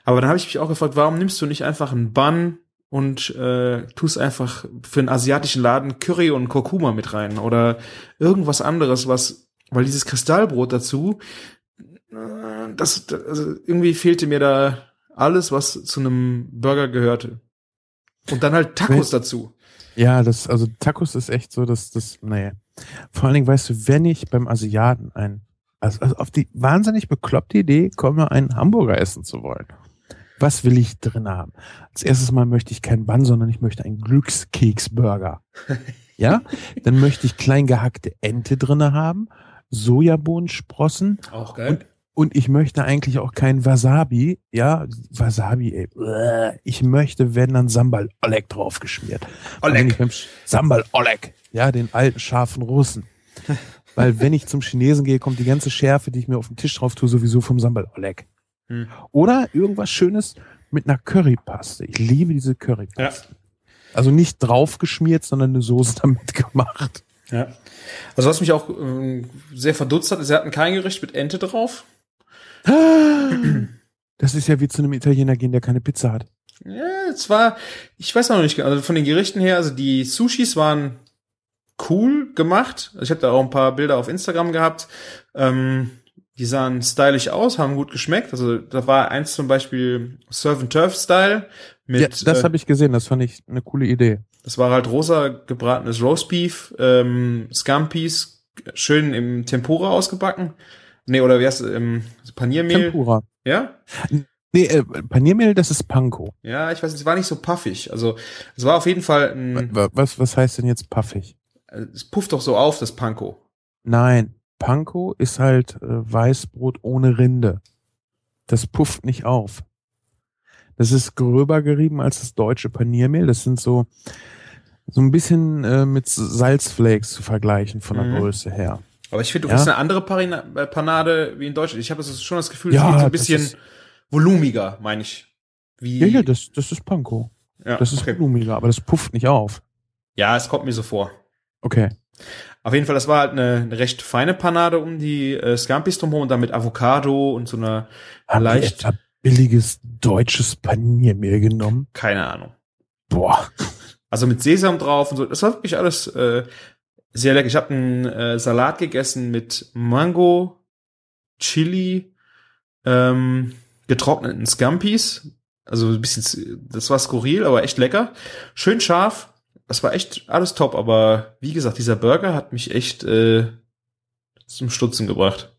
Aber dann habe ich mich auch gefragt, warum nimmst du nicht einfach einen Bun und äh, tust einfach für einen asiatischen Laden Curry und Kurkuma mit rein oder irgendwas anderes, was, weil dieses Kristallbrot dazu, äh, das, das also irgendwie fehlte mir da alles, was zu einem Burger gehörte. Und dann halt Tacos dazu. Ja, das, also Tacos ist echt so, dass das, naja. Vor allen Dingen, weißt du, wenn ich beim Asiaten ein, also, also auf die wahnsinnig bekloppte Idee komme, einen Hamburger essen zu wollen. Was will ich drin haben? Als erstes Mal möchte ich keinen Bann, sondern ich möchte einen Glückskeksburger. <laughs> ja? Dann möchte ich klein gehackte Ente drinne haben, Sojabohnensprossen Auch und ich möchte eigentlich auch kein Wasabi. Ja, Wasabi, ey. Ich möchte, wenn dann Sambal Oleg draufgeschmiert. Oleg. Sambal Oleg. Ja, den alten scharfen Russen. <laughs> Weil wenn ich zum Chinesen gehe, kommt die ganze Schärfe, die ich mir auf den Tisch drauf tue, sowieso vom Sambal Oleg. Hm. Oder irgendwas Schönes mit einer Currypaste. Ich liebe diese Currypaste. Also nicht draufgeschmiert, sondern eine Soße <laughs> damit gemacht. Ja. Also was mich auch ähm, sehr verdutzt hat, sie hatten kein Gericht mit Ente drauf. <gasps> Das ist ja wie zu einem Italiener gehen, der keine Pizza hat. Ja, es war, ich weiß noch nicht, also von den Gerichten her, also die Sushis waren cool gemacht. Ich habe da auch ein paar Bilder auf Instagram gehabt. Ähm, die sahen stylisch aus, haben gut geschmeckt. Also da war eins zum Beispiel Surf and Turf Style mit, ja, das äh, habe ich gesehen, das fand ich eine coole Idee. das war halt rosa gebratenes Roastbeef, ähm, Scampis, schön im Tempura ausgebacken. Nee, oder wie heißt es, ähm, Paniermehl? Tempura. Ja? Nee, äh, Paniermehl, das ist Panko. Ja, ich weiß, nicht, es war nicht so puffig. Also es war auf jeden Fall ein, Wa- Was, was heißt denn jetzt puffig? Es pufft doch so auf, das Panko. Nein, Panko ist halt äh, Weißbrot ohne Rinde. Das pufft nicht auf. Das ist gröber gerieben als das deutsche Paniermehl. Das sind so so ein bisschen äh, mit Salzflakes zu vergleichen von der Mhm. Größe her. Aber ich finde, du Ja. kriegst eine andere Parina äh, Panade wie in Deutschland. Ich habe schon das Gefühl, Ja, es geht so ein bisschen ist- volumiger, meine ich. Wie, Ja, ja, das, das ist Panko. ja, Das ist okay. blumiger, aber das pufft nicht auf. ja, es kommt mir so vor. Okay. Auf jeden Fall, das war halt eine, eine recht feine Panade um die äh, Scampis drumherum und dann mit Avocado und so einer Haben leicht, etwa billiges deutsches Paniermehl genommen? keine Ahnung. Boah. Also mit Sesam drauf und so. Das war wirklich alles äh, sehr lecker. Ich habe einen äh, Salat gegessen mit Mango, Chili, ähm, getrockneten Scampis. Also ein bisschen, das war skurril, aber echt lecker. Schön scharf. Das war echt alles top. Aber wie gesagt, dieser Burger hat mich echt äh, zum Stutzen gebracht.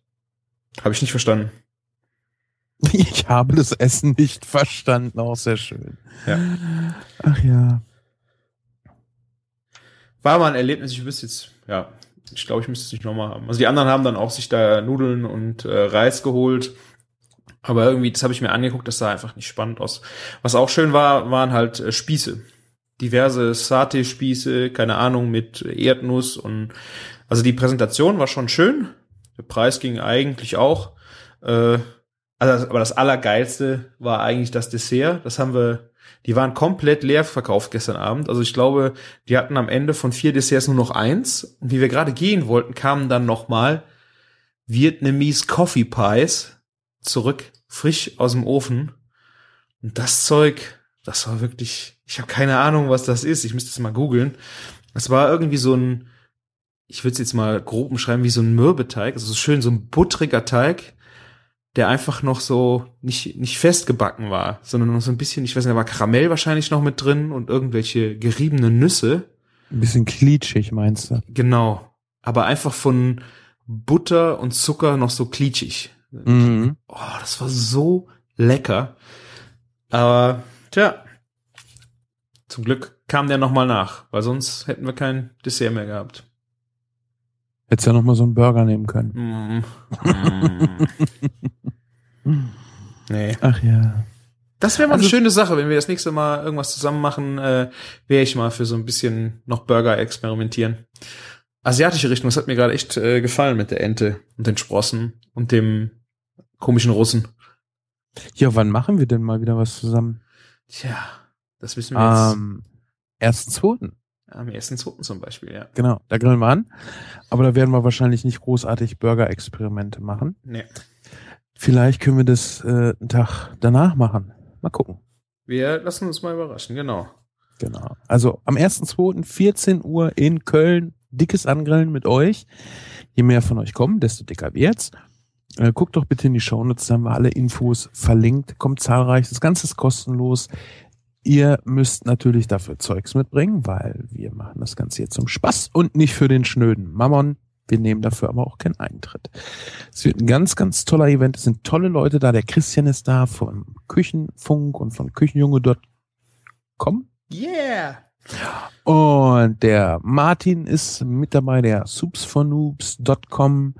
Habe ich nicht verstanden. <laughs> Ich habe das Essen nicht verstanden. Auch sehr schön. Ja. Ach ja. War mal ein Erlebnis. Ich wüsste jetzt, ja, ich glaube, ich müsste es nicht nochmal haben. Also die anderen haben dann auch sich da Nudeln und äh, Reis geholt. Aber irgendwie, das habe ich mir angeguckt, das sah einfach nicht spannend aus. Was auch schön war, waren halt äh, Spieße. Diverse Satay-Spieße, keine Ahnung, mit Erdnuss und also die Präsentation war schon schön. Der Preis ging eigentlich auch. Äh, also, aber das Allergeilste war eigentlich das Dessert. Das haben wir, die waren komplett leer verkauft gestern Abend. Also ich glaube, die hatten am Ende von vier Desserts nur noch eins. Und wie wir gerade gehen wollten, kamen dann noch mal Vietnamese Coffee Pies zurück, frisch aus dem Ofen. Und das Zeug, das war wirklich, ich habe keine Ahnung, was das ist. Ich müsste es mal googeln. Es war irgendwie so ein, ich würde es jetzt mal grob umschreiben, wie so ein Mürbeteig. Also so schön so ein buttriger Teig, der einfach noch so nicht, nicht festgebacken war, sondern noch so ein bisschen, ich weiß nicht, da war Karamell wahrscheinlich noch mit drin und irgendwelche geriebene Nüsse. Ein bisschen klitschig, meinst du? Genau. Aber einfach von Butter und Zucker noch so klitschig. Mhm. Oh, das war so lecker. Aber, tja. Zum Glück kam der nochmal nach, weil sonst hätten wir kein Dessert mehr gehabt. Hättest ja noch mal so einen Burger nehmen können. Mm. Mm. <laughs> nee. Ach ja. Das wäre mal Also- eine schöne Sache, wenn wir das nächste Mal irgendwas zusammen machen, äh, wäre ich mal für so ein bisschen noch Burger experimentieren. Asiatische Richtung, das hat mir gerade echt äh, gefallen mit der Ente und den Sprossen und dem komischen Russen. Ja, wann machen wir denn mal wieder was zusammen? Tja, das wissen wir jetzt Am ersten, zweiten. am ersten Zweiten zum Beispiel, ja. Genau, da grillen wir an. Aber da werden wir wahrscheinlich nicht großartig Burger-Experimente machen. Nee. Vielleicht können wir das äh, einen Tag danach machen. Mal gucken. Wir lassen uns mal überraschen, genau. Genau. Also am 1.2. 14 Uhr in Köln. Dickes Angrillen mit euch. Je mehr von euch kommen, desto dicker wird's. Äh, guckt doch bitte in die Shownotes, da haben wir alle Infos verlinkt. Kommt zahlreich. Das Ganze ist kostenlos. Ihr müsst natürlich dafür Zeugs mitbringen, weil wir machen das Ganze hier zum Spaß und nicht für den schnöden Mammon. Wir nehmen dafür aber auch keinen Eintritt. Es wird ein ganz, ganz toller Event. Es sind tolle Leute da. Der Christian ist da vom Küchenfunk und von Küchenjunge.com. Yeah! Und der Martin ist mit dabei, der soupsfornoobs.com.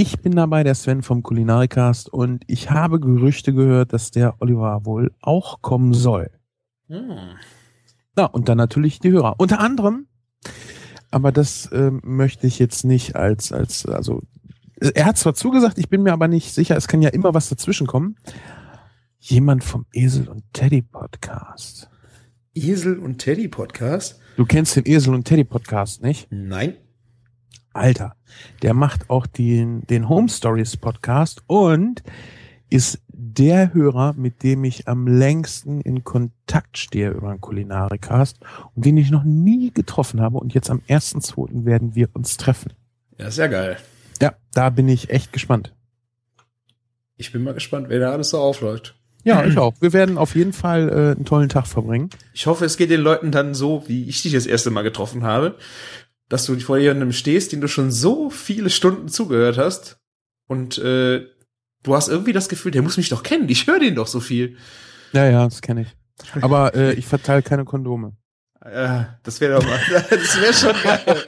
Ich bin dabei, der Sven vom Kulinarikast und ich habe Gerüchte gehört, dass der Oliver wohl auch kommen soll. Hm. Na, und dann natürlich die Hörer. Unter anderem, aber das ähm, möchte ich jetzt nicht als, als, also, er hat zwar zugesagt, ich bin mir aber nicht sicher, es kann ja immer was dazwischen kommen. Jemand vom Esel und Teddy Podcast. Esel und Teddy Podcast? Du kennst den Esel und Teddy Podcast, nicht? Nein. Alter, der macht auch den, den Home Stories Podcast und ist der Hörer, mit dem ich am längsten in Kontakt stehe über einen Kulinarikast und den ich noch nie getroffen habe. Und jetzt am 1.2. werden wir uns treffen. Ja, sehr geil. Ja, da bin ich echt gespannt. Ich bin mal gespannt, wer da alles so aufläuft. Ja, ich auch. Wir werden auf jeden Fall äh, einen tollen Tag verbringen. Ich hoffe, es geht den Leuten dann so, wie ich dich das erste Mal getroffen habe, dass du vor jemandem stehst, den du schon so viele Stunden zugehört hast und äh, du hast irgendwie das Gefühl, der muss mich doch kennen. Ich höre den doch so viel. Ja, ja, das kenne ich. Aber äh, ich verteile keine Kondome. Äh, das wäre doch mal, <laughs> das wäre schon geil.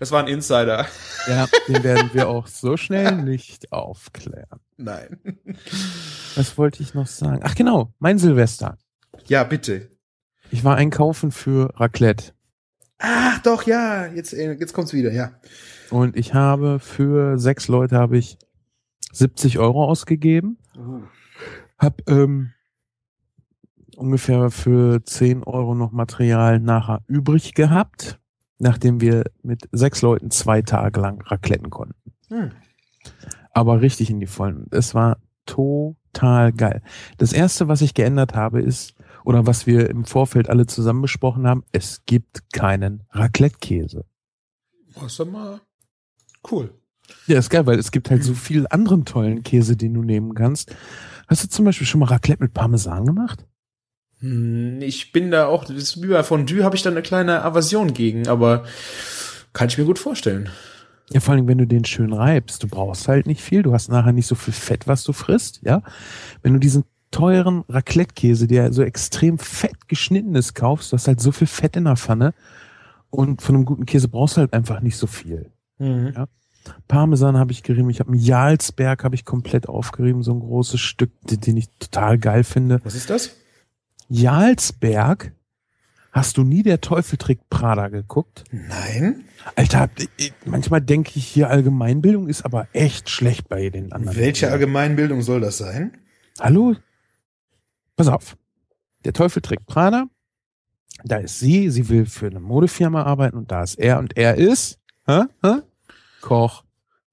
Das war ein Insider. Ja, den werden wir auch so schnell nicht aufklären. Nein. Was wollte ich noch sagen? Ach genau, mein Silvester. Ja, bitte. Ich war einkaufen für Raclette Ach, doch, ja. Jetzt, äh, jetzt kommt's wieder, ja. und ich habe für sechs Leute habe ich 70 Euro ausgegeben. Hab ähm, ungefähr für 10 Euro noch Material nachher übrig gehabt, nachdem wir mit sechs Leuten zwei Tage lang racletten konnten. Hm. aber richtig in die Vollen. Es war total geil. Das erste, was ich geändert habe, ist, oder was wir im Vorfeld alle zusammen besprochen haben, es gibt keinen Raclette-Käse. Doch mal cool. Ja, ist geil, weil es gibt halt so viel anderen tollen Käse, den du nehmen kannst. Hast du zum Beispiel schon mal Raclette mit Parmesan gemacht? Hm, Ich bin da auch, das ist wie bei Fondue habe ich da eine kleine Aversion gegen, aber kann ich mir gut vorstellen. Ja, vor allem, wenn du den schön reibst. Du brauchst halt nicht viel. Du hast nachher nicht so viel Fett, was du frisst, ja. Wenn du diesen teuren Raclette-Käse, der so extrem fett geschnitten ist, kaufst, du hast halt so viel Fett in der Pfanne. Und von einem guten Käse brauchst du halt einfach nicht so viel. Ja. Parmesan habe ich gerieben. Ich habe einen Jarlsberg habe ich komplett aufgerieben. So ein großes Stück, den den ich total geil finde. Was ist das? Jarlsberg? Hast du nie der Teufel trägt Prada geguckt? Nein. Alter, manchmal denke ich hier Allgemeinbildung ist aber echt schlecht bei den anderen. Welche Allgemeinbildung soll das sein? Hallo? Pass auf. Der Teufel trägt Prada. Da ist sie. Sie will für eine Modefirma arbeiten und da ist er und er ist hä? Hä? Koch.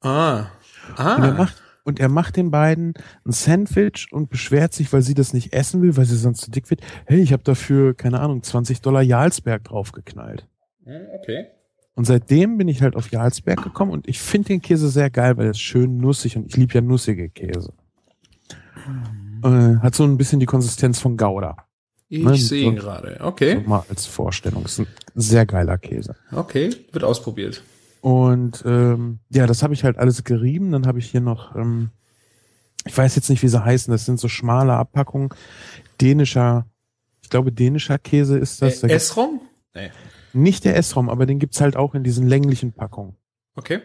Ah. Ah. Und er macht, und er macht den beiden ein Sandwich und beschwert sich, weil sie das nicht essen will, weil sie sonst zu dick wird. Hey, ich habe dafür, keine Ahnung, 20 Dollar Jarlsberg draufgeknallt. Hm, Okay. Und seitdem bin ich halt auf Jarlsberg gekommen und ich finde den Käse sehr geil, weil er ist schön nussig und ich liebe ja nussige Käse. Äh, hat so ein bisschen die Konsistenz von Gouda. Ich Nein, sehe ihn so- gerade. So Okay. mal als Vorstellung. Ist ein sehr geiler Käse. Okay. Wird ausprobiert. Und ähm, ja, das habe ich halt alles gerieben. Dann habe ich hier noch, ähm, ich weiß jetzt nicht, wie sie heißen, das sind so schmale Abpackungen. Dänischer, ich glaube, dänischer Käse ist das. Da Äh, gibt's- S-Rom? Nee. nicht der S-Rom, aber den gibt's halt auch in diesen länglichen Packungen. Okay.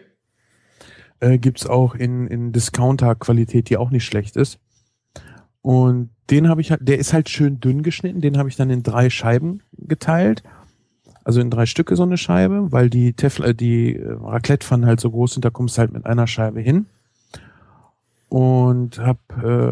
Äh, gibt's auch in, in Discounter-Qualität, die auch nicht schlecht ist. Und den habe ich halt, der ist halt schön dünn geschnitten, den habe ich dann in drei Scheiben geteilt. Also in drei Stücke so eine Scheibe, weil die Tefl äh, die äh, Raclette-Pfannen halt so groß sind, da kommst du halt mit einer Scheibe hin. Und habe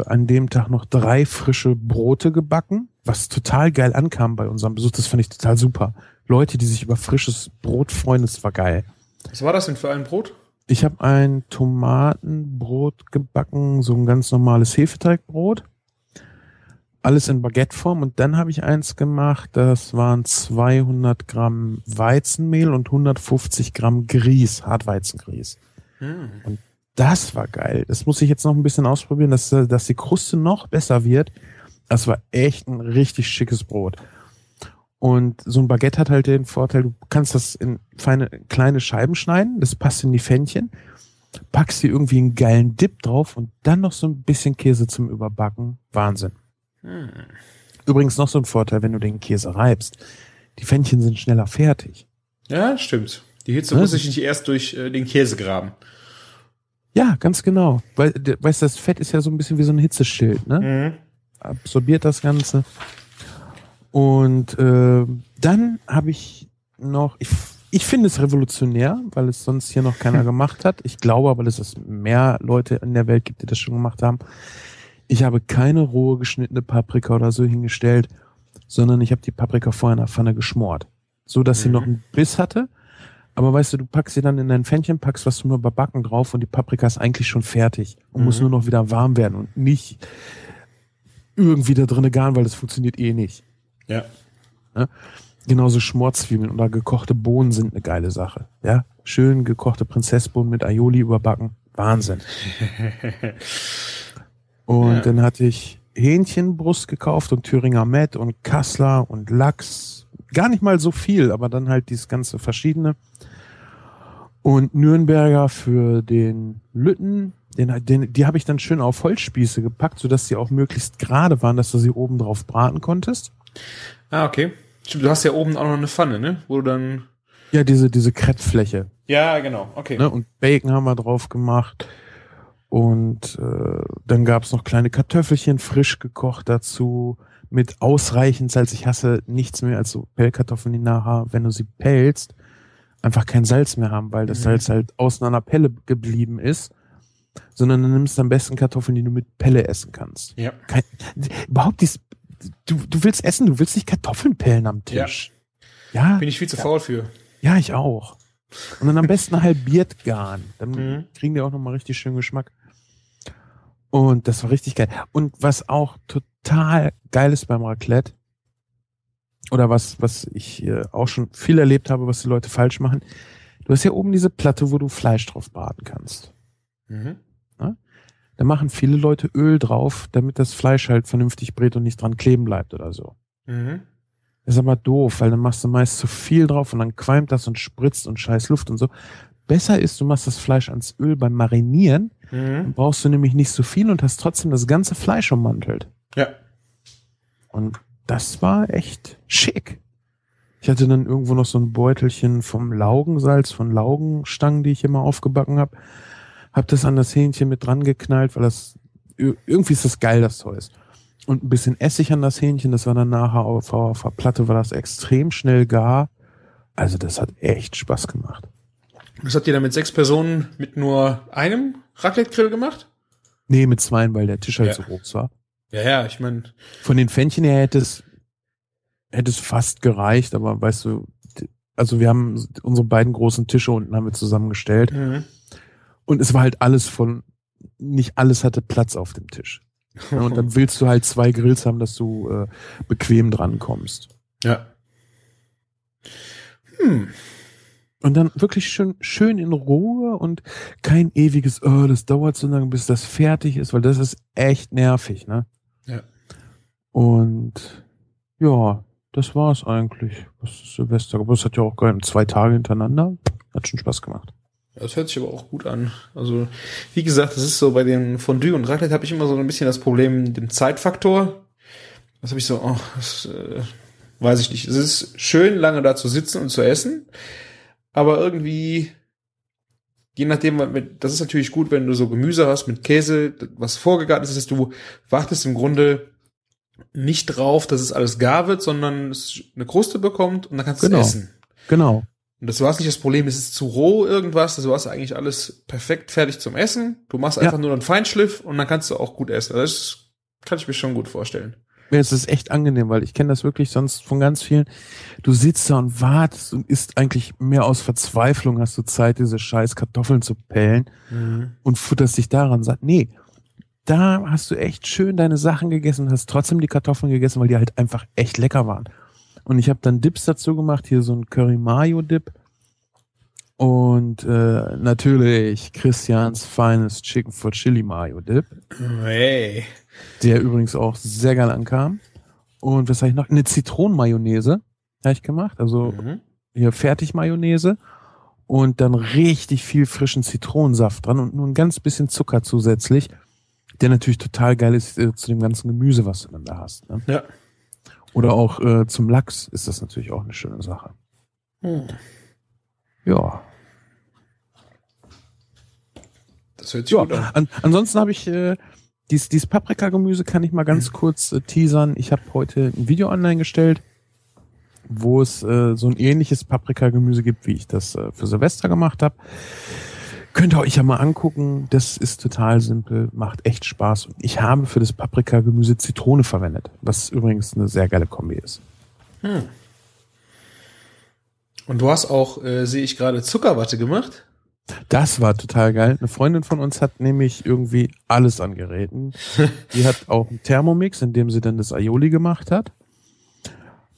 äh, an dem Tag noch drei frische Brote gebacken, was total geil ankam bei unserem Besuch. Das fand ich total super. Leute, die sich über frisches Brot freuen, das war geil. Was war das denn für ein Brot? Ich habe ein Tomatenbrot gebacken, so ein ganz normales Hefeteigbrot. Alles in Baguetteform. Und dann habe ich eins gemacht, das waren 200 Gramm Weizenmehl und 150 Gramm Grieß, Hartweizengrieß. Hm. Das war geil. Das muss ich jetzt noch ein bisschen ausprobieren, dass, dass die Kruste noch besser wird. Das war echt ein richtig schickes Brot. Und so ein Baguette hat halt den Vorteil, du kannst das in feine, kleine Scheiben schneiden, das passt in die Pfännchen, packst dir irgendwie einen geilen Dip drauf und dann noch so ein bisschen Käse zum Überbacken. Wahnsinn. Hm. Übrigens noch so ein Vorteil, wenn du den Käse reibst. Die Pfännchen sind schneller fertig. Ja, stimmt. Die Hitze Ne? muss sich nicht erst durch äh, den Käse graben. Ja, ganz genau. Weil, weißt du, das Fett ist ja so ein bisschen wie so ein Hitzeschild, ne? Mhm. absorbiert das Ganze. Und äh, dann habe ich noch, ich, ich finde es revolutionär, weil es sonst hier noch keiner <laughs> gemacht hat. Ich glaube aber, dass es mehr Leute in der Welt gibt, die das schon gemacht haben. Ich habe keine rohe geschnittene Paprika oder so hingestellt, sondern ich habe die Paprika vorher in der Pfanne geschmort. So dass sie Mhm. noch einen Biss hatte. Aber weißt du, du packst sie dann in dein Pfännchen, packst was zum Überbacken drauf und die Paprika ist eigentlich schon fertig und muss Mhm. nur noch wieder warm werden und nicht irgendwie da drinne garen, weil das funktioniert eh nicht. Ja. Genauso Schmorzwiebeln oder gekochte Bohnen sind eine geile Sache. Ja, schön gekochte Prinzessbohnen mit Aioli überbacken. Wahnsinn. <laughs> Und Ja. dann hatte ich Hähnchenbrust gekauft und Thüringer Met und Kassler und Lachs. Gar nicht mal so viel, aber dann halt dieses ganze verschiedene. Und Nürnberger für den Lütten, den, den, die habe ich dann schön auf Holzspieße gepackt, sodass sie auch möglichst gerade waren, dass du sie oben drauf braten konntest. Ah, okay. Du hast ja oben auch noch eine Pfanne, ne? Wo du dann. Ja, diese, diese Kreppfläche. Ja, genau. Okay. Ne? Und Bacon haben wir drauf gemacht. Und äh, dann gab's noch kleine Kartoffelchen frisch gekocht dazu mit ausreichend Salz. Ich hasse nichts mehr als so Pellkartoffeln, die nachher, wenn du sie pellst, einfach kein Salz mehr haben, weil das Mhm. Salz halt außen an der Pelle geblieben ist. Sondern dann nimmst du am besten Kartoffeln, die du mit Pelle essen kannst. Ja. Kein, überhaupt dies, du, du willst essen, du willst nicht Kartoffeln pellen am Tisch. Ja, Bin ich viel zu faul für. ja, ich auch. Und dann am besten <laughs> halbiert garen. Dann Mhm. kriegen die auch nochmal richtig schön Geschmack. Und das war richtig geil. Und was auch total geil ist beim Raclette, oder was, was ich äh, auch schon viel erlebt habe, was die Leute falsch machen, du hast ja oben diese Platte, wo du Fleisch drauf braten kannst. Mhm. Da machen viele Leute Öl drauf, damit das Fleisch halt vernünftig brät und nicht dran kleben bleibt oder so. Mhm. Das ist aber doof, weil dann machst du meist zu viel drauf und dann qualmt das und spritzt und scheiß Luft und so. Besser ist, du machst das Fleisch ans Öl beim Marinieren, dann Mhm. brauchst du nämlich nicht so viel und hast trotzdem das ganze Fleisch ummantelt. Ja. Und das war echt schick. Ich hatte dann irgendwo noch so ein Beutelchen vom Laugensalz, von Laugenstangen, die ich immer aufgebacken habe. Hab das an das Hähnchen mit dran geknallt, weil das ir- irgendwie ist das geil, das Zeug. Und ein bisschen Essig an das Hähnchen, das war dann nachher auf, auf der Platte, war das extrem schnell gar. Also das hat echt Spaß gemacht. Das habt ihr dann mit sechs Personen mit nur einem Raclette-Grill gemacht? Nee, mit zweien, weil der Tisch halt Ja. so groß war. Ja, ja, ich meine. Von den Pfännchen her hätte es, hätte es fast gereicht, aber weißt du, also wir haben unsere beiden großen Tische unten haben wir zusammengestellt Mhm. Und es war halt alles von, nicht alles hatte Platz auf dem Tisch. Ja, und dann willst du halt zwei Grills haben, dass du äh, bequem dran kommst. Ja. Hm. Und dann wirklich schön, schön in Ruhe und kein ewiges, oh, das dauert so lange, bis das fertig ist, weil das ist echt nervig, ne? Ja. Und ja, das war's eigentlich. Was ist Silvester? Aber es hat ja auch geil, zwei Tage hintereinander. Hat schon Spaß gemacht. Das hört sich aber auch gut an. Also, wie gesagt, das ist so bei den Fondue und Raclette habe ich immer so ein bisschen das Problem mit dem Zeitfaktor. Das habe ich so, oh, das, äh, weiß ich nicht. Es ist schön, lange da zu sitzen und zu essen, aber irgendwie, je nachdem, das ist natürlich gut, wenn du so Gemüse hast mit Käse, was vorgegarten ist, dass du wartest im Grunde nicht drauf, dass es alles gar wird, sondern es eine Kruste bekommt und dann kannst du Genau. es essen. Genau. Und das war nicht das Problem, es ist zu roh irgendwas, das war eigentlich alles perfekt fertig zum Essen. Du machst Ja. einfach nur einen Feinschliff und dann kannst du auch gut essen. Das kann ich mir schon gut vorstellen. Es ist echt angenehm, weil ich kenne das wirklich sonst von ganz vielen. Du sitzt da und wartest und isst eigentlich mehr aus Verzweiflung, hast du Zeit, diese scheiß Kartoffeln zu pellen und futterst dich daran satt. Nee, da hast du echt schön deine Sachen gegessen und hast trotzdem die Kartoffeln gegessen, weil die halt einfach echt lecker waren. Und ich habe dann Dips dazu gemacht, hier so ein Curry Mayo Dip und äh, natürlich Christians feines Chicken for Chili Mayo Dip Hey. der übrigens auch sehr geil ankam. Und was habe ich noch? Eine Zitronenmayonnaise habe ich gemacht, also Mhm. hier Fertigmayonnaise und dann richtig viel frischen Zitronensaft dran und nur ein ganz bisschen Zucker zusätzlich, der natürlich total geil ist äh, zu dem ganzen Gemüse, was du dann da hast. Ne? Ja. Oder auch äh, zum Lachs ist das natürlich auch eine schöne Sache. Hm. Ja. Das hört sich Ja, gut an. an, ansonsten habe ich äh, dies, dies Paprika-Gemüse kann ich mal ganz kurz äh, teasern. Ich habe heute ein Video online gestellt, wo es äh, so ein ähnliches Paprika-Gemüse gibt, wie ich das äh, für Silvester gemacht habe. Könnt ihr euch ja mal angucken. Das ist total simpel, macht echt Spaß. Und ich habe für das Paprika-Gemüse Zitrone verwendet, was übrigens eine sehr geile Kombi ist. Und du hast auch, äh, sehe ich gerade, Zuckerwatte gemacht. Das war total geil. Eine Freundin von uns hat nämlich irgendwie alles an Geräten. <laughs> Die hat auch einen Thermomix, in dem sie dann das Aioli gemacht hat.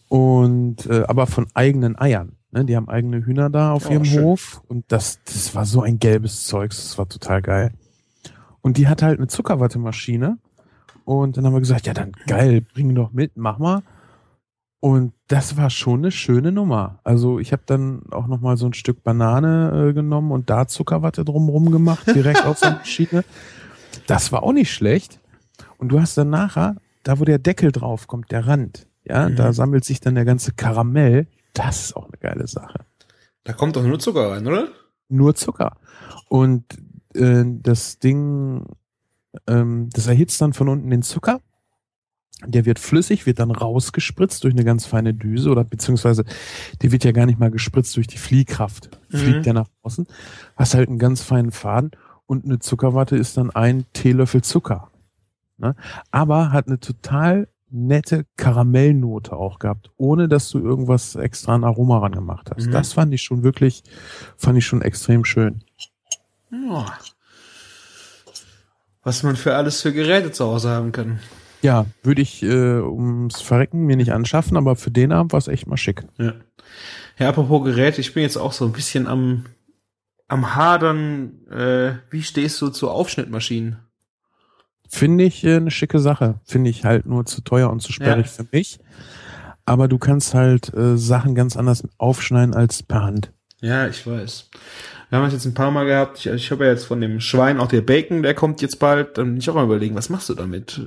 Und äh, aber von eigenen Eiern. Ne? Die haben eigene Hühner da auf Oh, ihrem schön. Hof. Und das, das war so ein gelbes Zeugs. Das war total geil. Und die hat halt eine Zuckerwattemaschine. Und dann haben wir gesagt, ja dann geil, bring doch mit, mach mal. Und das war schon eine schöne Nummer. Also ich habe dann auch noch mal so ein Stück Banane äh, genommen und da Zuckerwatte drumrum gemacht, direkt auf der Maschine. <laughs> Das war auch nicht schlecht. Und du hast dann nachher, da wo der Deckel drauf kommt, der Rand, ja, Mhm. da sammelt sich dann der ganze Karamell. Das ist auch eine geile Sache. Da kommt doch nur Zucker rein, oder? Nur Zucker. Und äh, das Ding, ähm, das erhitzt dann von unten den Zucker. Der wird flüssig, wird dann rausgespritzt durch eine ganz feine Düse oder beziehungsweise die wird ja gar nicht mal gespritzt durch die Fliehkraft. Mhm. Fliegt ja nach außen. Hast halt einen ganz feinen Faden und eine Zuckerwatte ist dann ein Teelöffel Zucker. Ne? Aber hat eine total nette Karamellnote auch gehabt, ohne dass du irgendwas extra an Aroma ran gemacht hast. Mhm. Das fand ich schon wirklich, fand ich schon extrem schön. Ja. Was man für alles für Geräte zu Hause haben kann. Ja, würde ich äh, ums Verrecken mir nicht anschaffen, aber für den Abend war es echt mal schick. Ja. Ja, apropos Geräte, ich bin jetzt auch so ein bisschen am, am Hadern. Äh, wie stehst du zu Aufschnittmaschinen? Finde ich äh, eine schicke Sache. Finde ich halt nur zu teuer und zu sperrig Ja. für mich. Aber du kannst halt äh, Sachen ganz anders aufschneiden als per Hand. Ja, ich weiß. Wir haben das jetzt ein paar Mal gehabt. Ich, ich habe ja jetzt von dem Schwein auch der Bacon, der kommt jetzt bald. Dann bin ich auch mal überlegen, was machst du damit?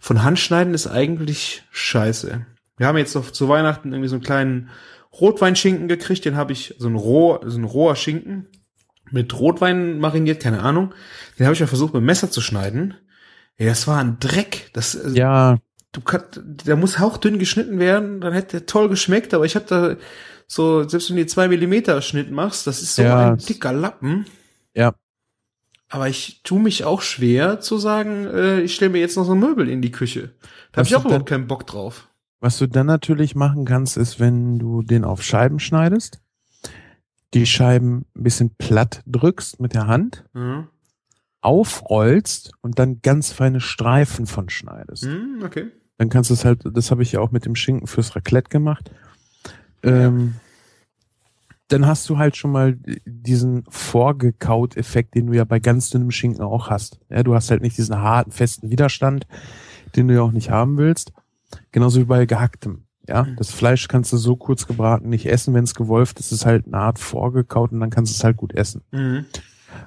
Von Hand schneiden ist eigentlich scheiße. Wir haben jetzt noch zu Weihnachten irgendwie so einen kleinen Rotweinschinken gekriegt. Den habe ich, so ein roh, so ein roher Schinken mit Rotwein mariniert, keine Ahnung. Den habe ich mal versucht, mit Messer zu schneiden. Ey, das war ein Dreck. Das, äh, Ja, du kannst, der muss hauchdünn geschnitten werden, dann hätte der toll geschmeckt, aber ich habe da so, selbst wenn du die zwei Millimeter Schnitt machst, das ist so Ja, ein dicker Lappen. ja. Aber ich tu mich auch schwer zu sagen, äh, ich stelle mir jetzt noch so ein Möbel in die Küche. Da habe ich auch überhaupt keinen Bock drauf. Was du dann natürlich machen kannst, ist, wenn du den auf Scheiben schneidest, die Scheiben ein bisschen platt drückst mit der Hand, Mhm. aufrollst und dann ganz feine Streifen von schneidest. Mhm, okay. Dann kannst du es halt, das habe ich ja auch mit dem Schinken fürs Raclette gemacht. Ähm, dann hast du halt schon mal diesen Vorgekaut-Effekt, den du ja bei ganz dünnem Schinken auch hast. Ja, du hast halt nicht diesen harten, festen Widerstand, den du ja auch nicht haben willst. Genauso wie bei gehacktem. Ja, Mhm. das Fleisch kannst du so kurz gebraten nicht essen, wenn es gewolft ist, ist halt eine Art vorgekaut und dann kannst du es halt gut essen. Mhm.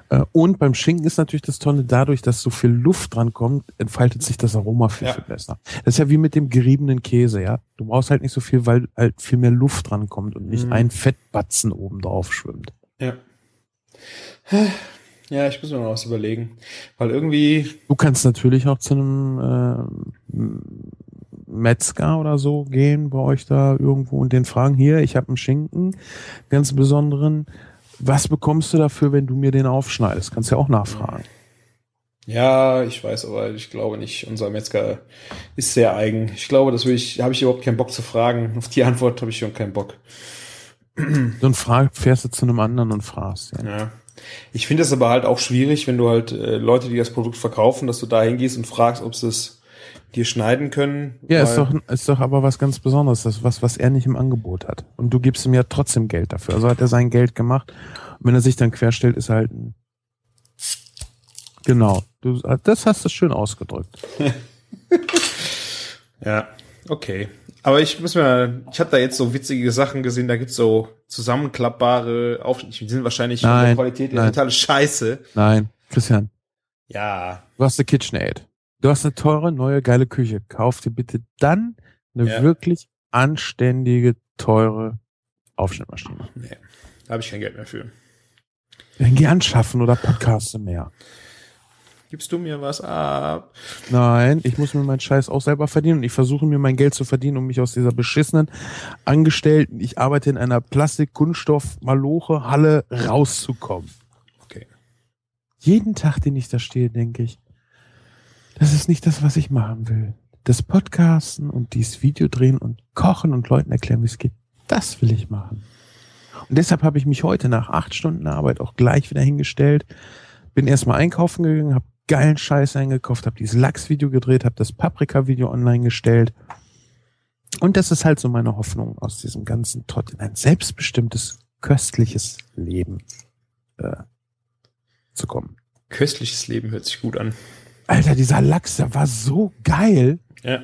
Äh, Und beim Schinken ist natürlich das Tolle, dadurch, dass so viel Luft dran kommt, entfaltet sich das Aroma viel, Ja. viel besser. Das ist ja wie mit dem geriebenen Käse, ja. Du brauchst halt nicht so viel, weil halt viel mehr Luft dran kommt und nicht Mhm. ein Fettbatzen oben drauf schwimmt. Ja. Ja, ich muss mir noch was überlegen. Weil irgendwie, Du kannst natürlich auch zu einem äh, Metzger oder so gehen bei euch da irgendwo und den fragen, hier, ich habe einen Schinken, ganz besonderen. Was bekommst du dafür, wenn du mir den aufschneidest? Kannst ja auch nachfragen. ja, ich weiß, aber ich glaube nicht. Unser Metzger ist sehr eigen. Ich glaube, das will ich, habe ich überhaupt keinen Bock zu fragen. <laughs> Auf die Antwort habe ich schon keinen Bock. Dann frag, fährst du zu einem anderen und fragst. Ja. Ja. Ich finde es aber halt auch schwierig, wenn du halt äh, Leute, die das Produkt verkaufen, dass du da hingehst und fragst, ob sie es dir schneiden können. Ja, ist doch, ist doch aber was ganz Besonderes, das was, was er nicht im Angebot hat. Und du gibst ihm ja trotzdem Geld dafür. Also hat er sein Geld gemacht. Und wenn er sich dann querstellt, ist er halt ein Genau. Du, das hast du schön ausgedrückt. <laughs> Ja, okay. Aber ich muss mir, ich habe da jetzt so witzige Sachen gesehen, da gibt's so zusammenklappbare Aufschnitte, die sind wahrscheinlich von der Nein, Qualität nein. totale Scheiße. Nein, Christian, Ja, du hast eine KitchenAid. Du hast eine teure, neue, geile Küche. Kauf dir bitte dann eine Ja. wirklich anständige, teure Aufschnittmaschine. nee, da habe ich kein Geld mehr für. Dann geh anschaffen oder podcaste mehr. Gibst du mir was ab? Nein, ich muss mir meinen Scheiß auch selber verdienen und ich versuche mir mein Geld zu verdienen, um mich aus dieser beschissenen Angestellten, ich arbeite in einer Plastik-Kunststoff-Maloche-Halle rauszukommen. Okay. Jeden Tag, den ich da stehe, denke ich, das ist nicht das, was ich machen will. Das Podcasten und dieses Video drehen und kochen und Leuten erklären, wie es geht, das will ich machen. Und deshalb habe ich mich heute nach acht Stunden Arbeit auch gleich wieder hingestellt, bin erstmal einkaufen gegangen, habe geilen Scheiß eingekauft, habe dieses Lachs-Video gedreht, habe das Paprika-Video online gestellt. Und das ist halt so meine Hoffnung aus diesem ganzen Trott in ein selbstbestimmtes, köstliches Leben äh, zu kommen. Köstliches Leben hört sich gut an. Alter, dieser Lachs, der war so geil. Ja.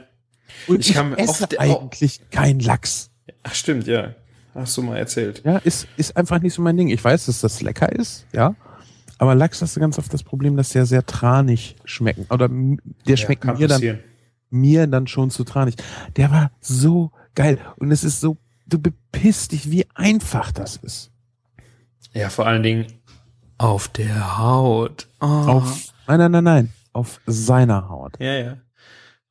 Und Ich ich, esse oft- eigentlich kein Lachs. Ach stimmt, ja. Hast du mal erzählt. Ja, ist, ist einfach nicht so mein Ding. Ich weiß, dass das lecker ist, ja. Aber Lachs hast du ganz oft das Problem, dass der sehr tranig schmecken. Oder der schmeckt kann mir dann, mir dann schon zu tranig. Der war so geil. Und es ist so, du bepisst dich, wie einfach das ist. Ja, vor allen Dingen auf der Haut. Oh. Auf, nein, nein, nein, nein. Auf seiner Haut. Ja, ja.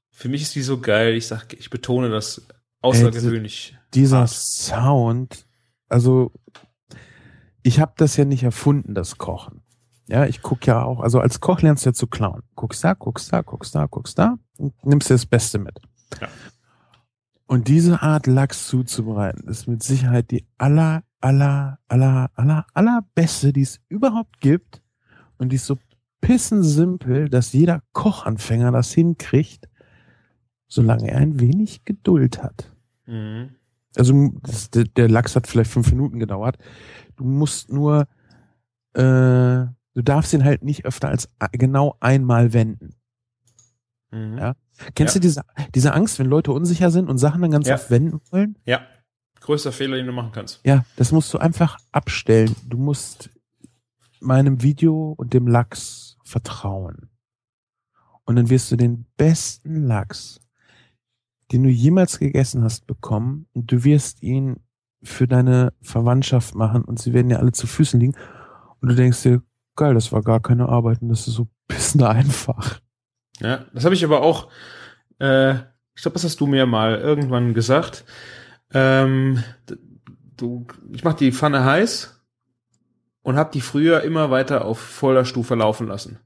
Für mich ist die so geil. Ich sag, ich betone das außergewöhnlich. Dieser hart. Sound, also ich habe das ja nicht erfunden, das Kochen. Ja, ich guck ja auch, also als Koch lernst du ja zu klauen. Guckst da, guckst da, guckst da, guckst da und nimmst dir das Beste mit. Ja. Und diese Art Lachs zuzubereiten, ist mit Sicherheit die aller, aller, aller, aller, allerbeste, die es überhaupt gibt. Und die ist so pissensimpel, dass jeder Kochanfänger das hinkriegt, solange er ein wenig Geduld hat. Mhm. Also das, der, Lachs hat vielleicht fünf Minuten gedauert. Du musst nur, äh, du darfst ihn halt nicht öfter als genau einmal wenden. Mhm. Ja. Kennst Ja. du diese, diese Angst, wenn Leute unsicher sind und Sachen dann ganz Ja. oft wenden wollen? ja. Größter Fehler, den du machen kannst. Ja, das musst du einfach abstellen. Du musst meinem Video und dem Lachs vertrauen. Und dann wirst du den besten Lachs, den du jemals gegessen hast, bekommen. Und du wirst ihn für deine Verwandtschaft machen und sie werden dir alle zu Füßen liegen. Und du denkst dir, geil, das war gar keine Arbeit und das ist so <laughs> bisschen einfach. Ja, das habe ich aber auch, äh, ich glaube, das hast du mir mal irgendwann gesagt. Ähm, du, ich mach die Pfanne heiß und hab die früher immer weiter auf voller Stufe laufen lassen.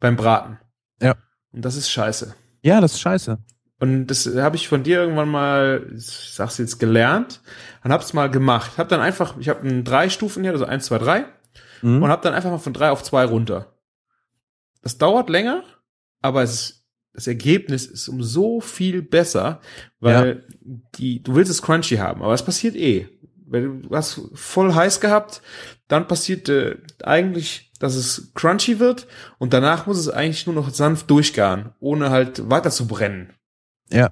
Beim Braten. Ja. Und das ist scheiße. Ja, das ist scheiße. Und das habe ich von dir irgendwann mal, ich sag's jetzt, gelernt und hab's mal gemacht. Hab dann einfach, ich habe drei Stufen hier, also eins, zwei, drei, Mhm. und hab dann einfach mal von drei auf zwei runter. Das dauert länger, aber es das Ergebnis ist um so viel besser, weil die, du willst es crunchy haben, aber es passiert eh. Wenn du hast voll heiß gehabt, dann passiert äh, eigentlich, dass es crunchy wird und danach muss es eigentlich nur noch sanft durchgaren, ohne halt weiter zu brennen. Ja.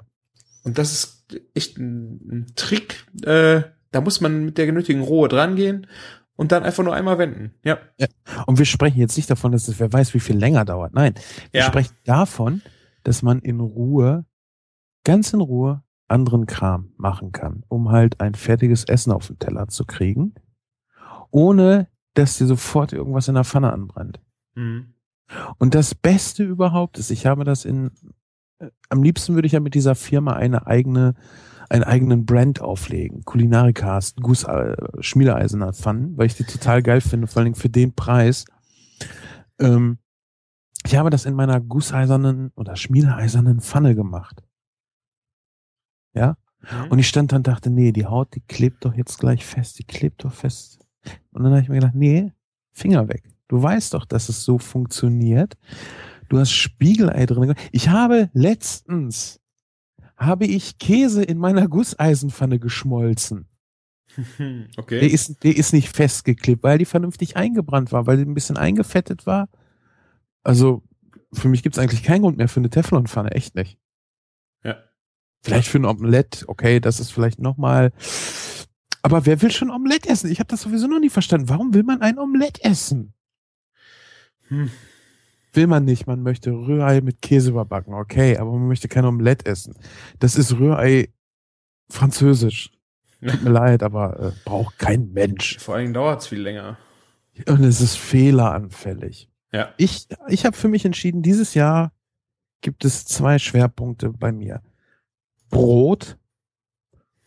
Und das ist echt ein, ein Trick. Äh, da muss man mit der genötigen Ruhe drangehen und dann einfach nur einmal wenden. Ja. Und wir sprechen jetzt nicht davon, dass es wer weiß, wie viel länger dauert. Nein, wir Ja. sprechen davon, dass man in Ruhe, ganz in Ruhe, anderen Kram machen kann, um halt ein fertiges Essen auf den Teller zu kriegen, ohne dass dir sofort irgendwas in der Pfanne anbrennt. Mhm. Und das Beste überhaupt ist, ich habe das in, äh, am liebsten würde ich ja mit dieser Firma eine eigene, einen eigenen Brand auflegen. Kulinaricast, Guss, äh, Schmiedeeisener Pfannen, weil ich die total geil finde, vor allen Dingen für den Preis. Ähm, ich habe das in meiner gusseisernen oder schmiedeeisernen Pfanne gemacht. Ja? Mhm. Und ich stand dann und dachte, nee, die Haut, die klebt doch jetzt gleich fest, die klebt doch fest. Und dann habe ich mir gedacht, nee, Finger weg. Du weißt doch, dass es so funktioniert. Du hast Spiegelei drin. Ich habe letztens, habe ich Käse in meiner Gusseisenpfanne geschmolzen. <laughs> Der okay. ist, der ist nicht festgeklebt, weil die vernünftig eingebrannt war, weil die ein bisschen eingefettet war. Also, für mich gibt's eigentlich keinen Grund mehr für eine Teflonpfanne, echt nicht. Ja. Vielleicht für ein Omelett, okay, das ist vielleicht nochmal. Aber wer will schon Omelett essen? Ich habe das sowieso noch nie verstanden. Warum will man ein Omelett essen? Hm. Will man nicht, man möchte Rührei mit Käse überbacken, okay, aber man möchte kein Omelett essen. Das ist Rührei französisch. Tut <laughs> mir leid, aber äh, braucht kein Mensch. Vor allen Dingen dauert es viel länger. Und es ist fehleranfällig. Ja. Ich, ich habe für mich entschieden, dieses Jahr gibt es zwei Schwerpunkte bei mir. Brot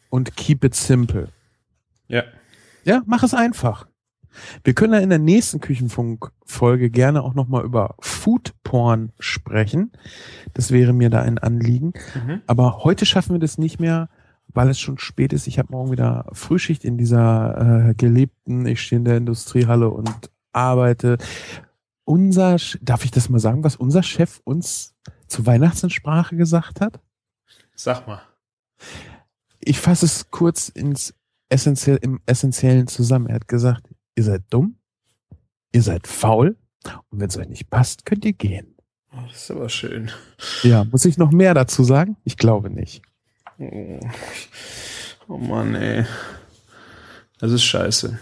und keep it simple. Ja. Ja, mach es einfach. Wir können ja in der nächsten Küchenfunk-Folge gerne auch nochmal über Foodporn sprechen. Das wäre mir da ein Anliegen. Mhm. Aber heute schaffen wir das nicht mehr, weil es schon spät ist. Ich habe morgen wieder Frühschicht in dieser äh, geliebten, ich stehe in der Industriehalle und arbeite. Unser, darf ich das mal sagen, was unser Chef uns zur Weihnachtsansprache gesagt hat? Sag mal. Ich fasse es kurz ins essentiell, im Essentiellen zusammen. Er hat gesagt, ihr seid dumm, ihr seid faul und wenn es euch nicht passt, könnt ihr gehen. Oh, das ist aber schön. Ja, muss ich noch mehr dazu sagen? Ich glaube nicht. Oh, oh Mann, ey. Das ist scheiße.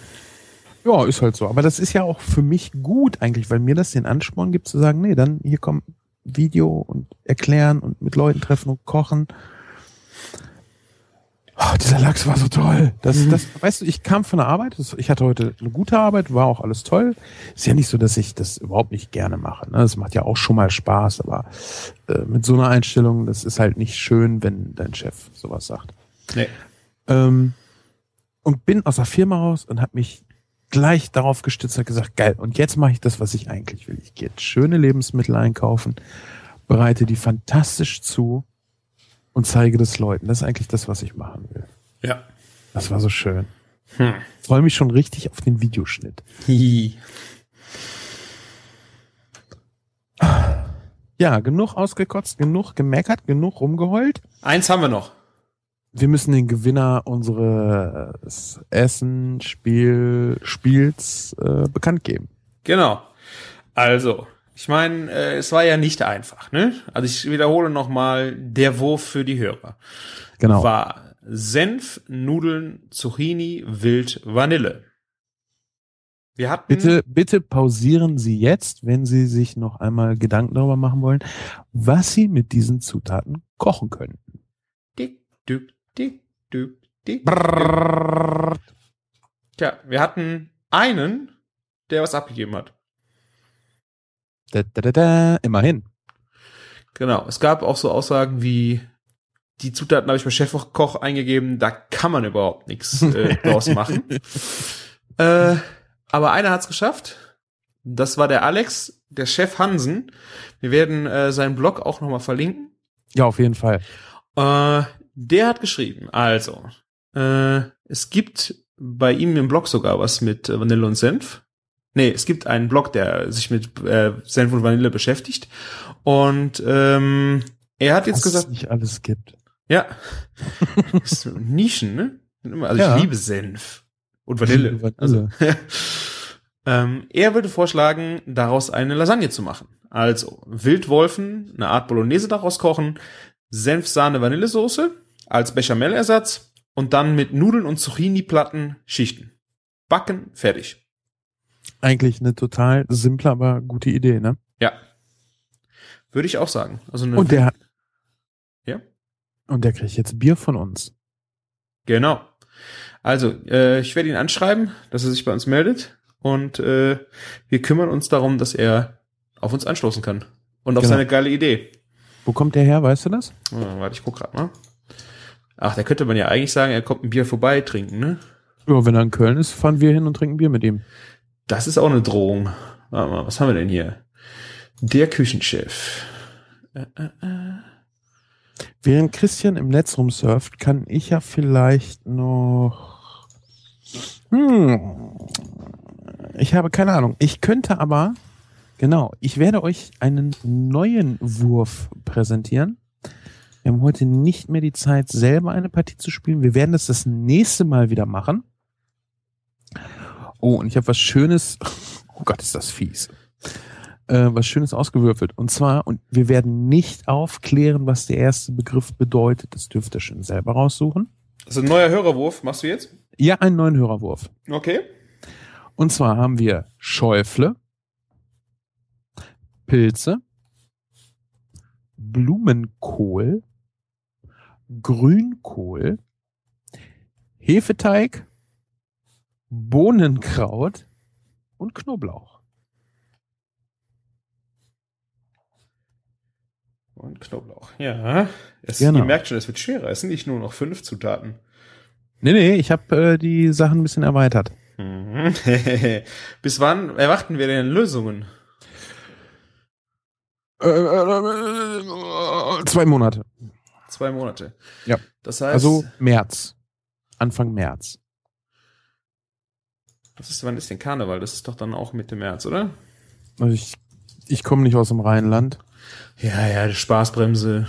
Ja, ist halt so. Aber das ist ja auch für mich gut eigentlich, weil mir das den Ansporn gibt zu sagen, nee, dann hier kommt Video und erklären und mit Leuten treffen und kochen. Oh, dieser Lachs war so toll. Das, Mhm. das, weißt du, ich kam von der Arbeit, ich hatte heute eine gute Arbeit, war auch alles toll. Ist ja nicht so, dass ich das überhaupt nicht gerne mache. Ne? Das macht ja auch schon mal Spaß, aber äh, mit so einer Einstellung, das ist halt nicht schön, wenn dein Chef sowas sagt. Nee. Ähm, und bin aus der Firma raus und habe mich gleich darauf gestützt und gesagt, geil, und jetzt mache ich das, was ich eigentlich will. Ich gehe jetzt schöne Lebensmittel einkaufen, bereite die fantastisch zu und zeige das Leuten. Das ist eigentlich das, was ich machen will. Ja. Das war so schön. Hm. Freue mich schon richtig auf den Videoschnitt. Hi. Ja, genug ausgekotzt, genug gemeckert, genug rumgeheult. Eins haben wir noch. Wir müssen den Gewinner unseres Essen Spiel Spiels äh, bekannt geben. Genau. Also, ich meine, äh, es war ja nicht einfach, ne? Also ich wiederhole nochmal, der Wurf für die Hörer Genau. war Senf, Nudeln, Zucchini, Wild, Vanille. Wir hatten Bitte, bitte pausieren Sie jetzt, wenn Sie sich noch einmal Gedanken darüber machen wollen, was Sie mit diesen Zutaten kochen können. Dick, dück, dick, dück, dick. Tja, wir hatten einen, der was abgegeben hat. Da, da, da, da, immerhin. Genau. Es gab auch so Aussagen wie, die Zutaten habe ich bei Chefkoch eingegeben, da kann man überhaupt nichts äh, <laughs> draus machen. Äh, aber einer hat's geschafft. Das war der Alex, der Chef Hansen. Wir werden äh, seinen Blog auch nochmal verlinken. Ja, auf jeden Fall. Äh, der hat geschrieben, also, äh, es gibt bei ihm im Blog sogar was mit äh, Vanille und Senf. Nee, es gibt einen Blog, der sich mit äh, Senf und Vanille beschäftigt. Und ähm, er hat jetzt Was gesagt, es nicht alles gibt. ja, <laughs> Nischen, ne? Also Ja. ich liebe Senf und Vanille. Vanille. Also, <laughs> ähm, er würde vorschlagen, daraus eine Lasagne zu machen. Also Wildwolfen, eine Art Bolognese daraus kochen, Senf, Sahne, Vanillesoße als Bechamellersatz und dann mit Nudeln und Zucchini-Platten schichten. Backen, fertig. Eigentlich eine total simple, aber gute Idee, ne? Ja. Würde ich auch sagen. Also eine Und der, Ja. und der kriegt jetzt Bier von uns. Genau. Also, äh, ich werde ihn anschreiben, dass er sich bei uns meldet und äh, wir kümmern uns darum, dass er auf uns anstoßen kann. Und auf Genau. seine geile Idee. Wo kommt der her, weißt du das? Oh, warte, ich guck grad mal. Ach, da könnte man ja eigentlich sagen, er kommt ein Bier vorbei trinken, ne? Ja, wenn er in Köln ist, fahren wir hin und trinken Bier mit ihm. Das ist auch eine Drohung. Warte mal, was haben wir denn hier? Der Küchenchef. Äh, äh, äh. Während Christian im Netz rumsurft, kann ich ja vielleicht noch. Hm. Ich habe keine Ahnung. Ich könnte aber. Genau, ich werde euch einen neuen Wurf präsentieren. Wir haben heute nicht mehr die Zeit, selber eine Partie zu spielen. Wir werden das das nächste Mal wieder machen. Oh, und ich habe was Schönes. <laughs> Oh Gott, ist das fies. Äh, was Schönes ausgewürfelt. Und zwar, und wir werden nicht aufklären, was der erste Begriff bedeutet. Das dürft ihr schon selber raussuchen. Also ein neuer Hörerwurf, machst du jetzt? Ja, einen neuen Hörerwurf. Okay. Und zwar haben wir Schäufle, Pilze, Blumenkohl, Grünkohl, Hefeteig, Bohnenkraut und Knoblauch. Und Knoblauch. Ja. Es, Genau. Ihr merkt schon, es wird schwerer. Es sind nicht nur noch fünf Zutaten. Nee, nee, ich habe äh, die Sachen ein bisschen erweitert. Mhm. <laughs> Bis wann erwarten wir denn Lösungen? Äh, äh, äh, zwei Monate. Zwei Monate. Ja. Das heißt, Also März. Anfang März. Das ist, wann ist denn Karneval? Das ist doch dann auch Mitte März, oder? Also ich, ich komme nicht aus dem Rheinland. Ja, ja, die Spaßbremse.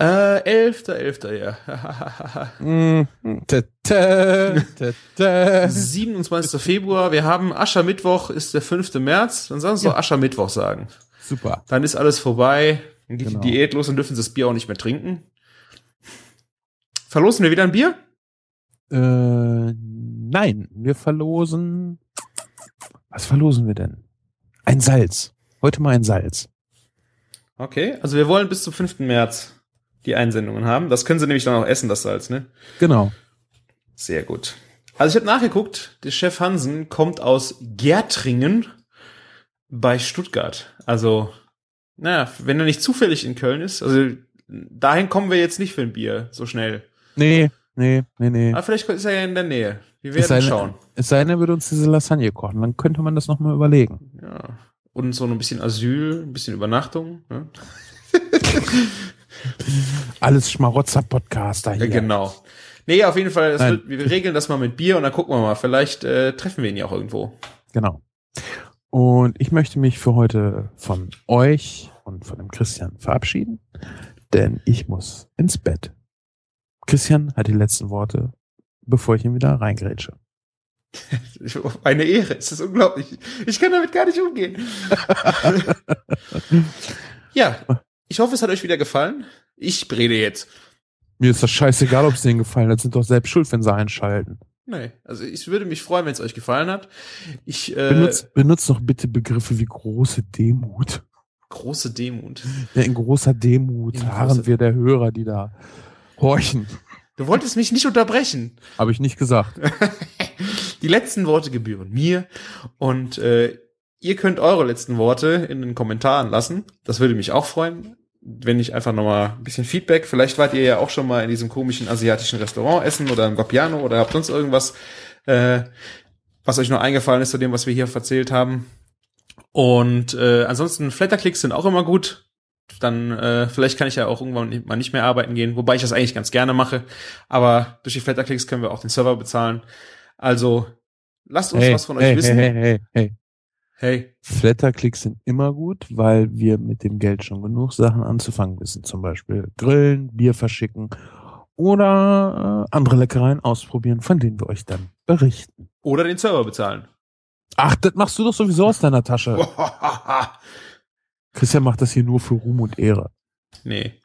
Äh, elfter, elfter, ja. <laughs> Mm, tä, tä, tä, tä. 27. Februar, wir haben Aschermittwoch, ist der 5. März. Dann sollen sie Ja. doch Aschermittwoch sagen. Super. Dann ist alles vorbei. Dann geht Genau. die Diät los und dürfen sie das Bier auch nicht mehr trinken. Verlosen wir wieder ein Bier? Äh, nein, wir verlosen. Was verlosen wir denn? Ein Salz. Heute mal ein Salz. Okay, also wir wollen bis zum 5. März die Einsendungen haben. Das können sie nämlich dann auch essen, das Salz, ne? Genau. Sehr gut. Also ich habe nachgeguckt, der Chef Hansen kommt aus Gärtringen bei Stuttgart. Also, naja, wenn er nicht zufällig in Köln ist, also dahin kommen wir jetzt nicht für ein Bier so schnell. Nee, nee, nee, nee. Aber vielleicht ist er ja in der Nähe. Wir Es sei werden schauen. Es sei denn, er würde uns diese Lasagne kochen. Dann könnte man das nochmal überlegen. Ja. Und so ein bisschen Asyl, ein bisschen Übernachtung. Ne? <laughs> Alles Schmarotzer-Podcaster Ja, hier. genau. Nee, auf jeden Fall, wird, wir regeln das mal mit Bier und dann gucken wir mal. Vielleicht äh, treffen wir ihn ja auch irgendwo. Genau. Und ich möchte mich für heute von euch und von dem Christian verabschieden, denn ich muss ins Bett. Christian hat die letzten Worte, bevor ich ihn wieder reingrätsche. <laughs> Eine Ehre, es ist unglaublich. Ich kann damit gar nicht umgehen. <laughs> ja, ich hoffe, es hat euch wieder gefallen. Ich rede jetzt. Mir ist das scheißegal, ob es denen gefallen hat. Sind doch selbst schuld, wenn sie einschalten. Nee, also ich würde mich freuen, wenn es euch gefallen hat. Ich äh, Benutzt, benutzt doch bitte Begriffe wie große Demut. große Demut. Ja, in großer Demut In harren großer- wir der Hörer, die da horchen. Du wolltest mich nicht unterbrechen. Habe ich nicht gesagt. <laughs> Die letzten Worte gebühren mir und äh, ihr könnt eure letzten Worte in den Kommentaren lassen. Das würde mich auch freuen, wenn ich einfach nochmal ein bisschen Feedback. Vielleicht wart ihr ja auch schon mal in diesem komischen asiatischen Restaurant essen oder im Vapiano oder habt sonst irgendwas, äh, was euch noch eingefallen ist zu dem, was wir hier erzählt haben. Und äh, ansonsten Flatterklicks sind auch immer gut. Dann äh, vielleicht kann ich ja auch irgendwann mal nicht mehr arbeiten gehen, wobei ich das eigentlich ganz gerne mache. Aber durch die Flatterklicks können wir auch den Server bezahlen. Also lasst uns Hey, was von euch hey, wissen. hey, hey, hey. hey. Flatterklicks sind immer gut, weil wir mit dem Geld schon genug Sachen anzufangen wissen. Zum Beispiel grillen, Bier verschicken oder äh, andere Leckereien ausprobieren, von denen wir euch dann berichten. Oder den Server bezahlen. Ach, das machst du doch sowieso aus deiner Tasche. <laughs> Christian macht das hier nur für Ruhm und Ehre. nee.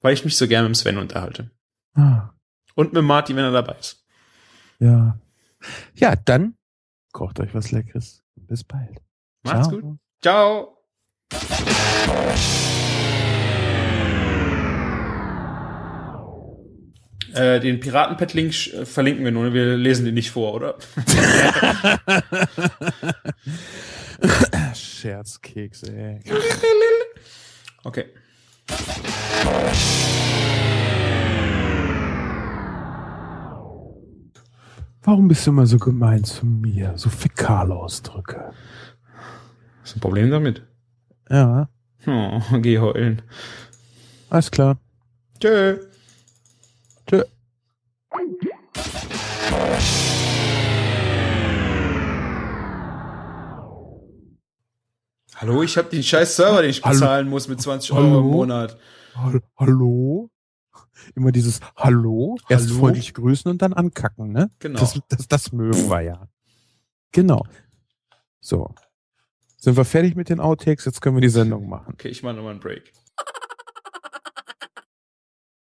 Weil ich mich so gerne mit Sven unterhalte. Ah, Und mit Martin, wenn er dabei ist. ja. Ja, dann kocht euch was Leckeres. Bis bald. Macht's Ciao. gut. Ciao. Äh, den Piratenpet-Link äh, verlinken wir nur, ne? wir lesen den nicht vor, oder? <laughs> Scherzkekse, ey. Okay. Warum bist du immer so gemein zu mir? So Fäkalausdrücke. Ist ein Problem damit? Ja, Oh, geh heulen. alles klar. Tschö. Hallo, ich habe den scheiß Server, den ich Hallo. bezahlen muss mit 20 Euro Hallo? im Monat. Hall- Hallo? Immer dieses Hallo, erst Hallo? freundlich grüßen und dann ankacken, ne? Genau. Das, das, das mögen wir ja. Genau. So. Sind wir fertig mit den Outtakes? Jetzt können wir die Sendung machen. Okay, ich mache nochmal einen Break.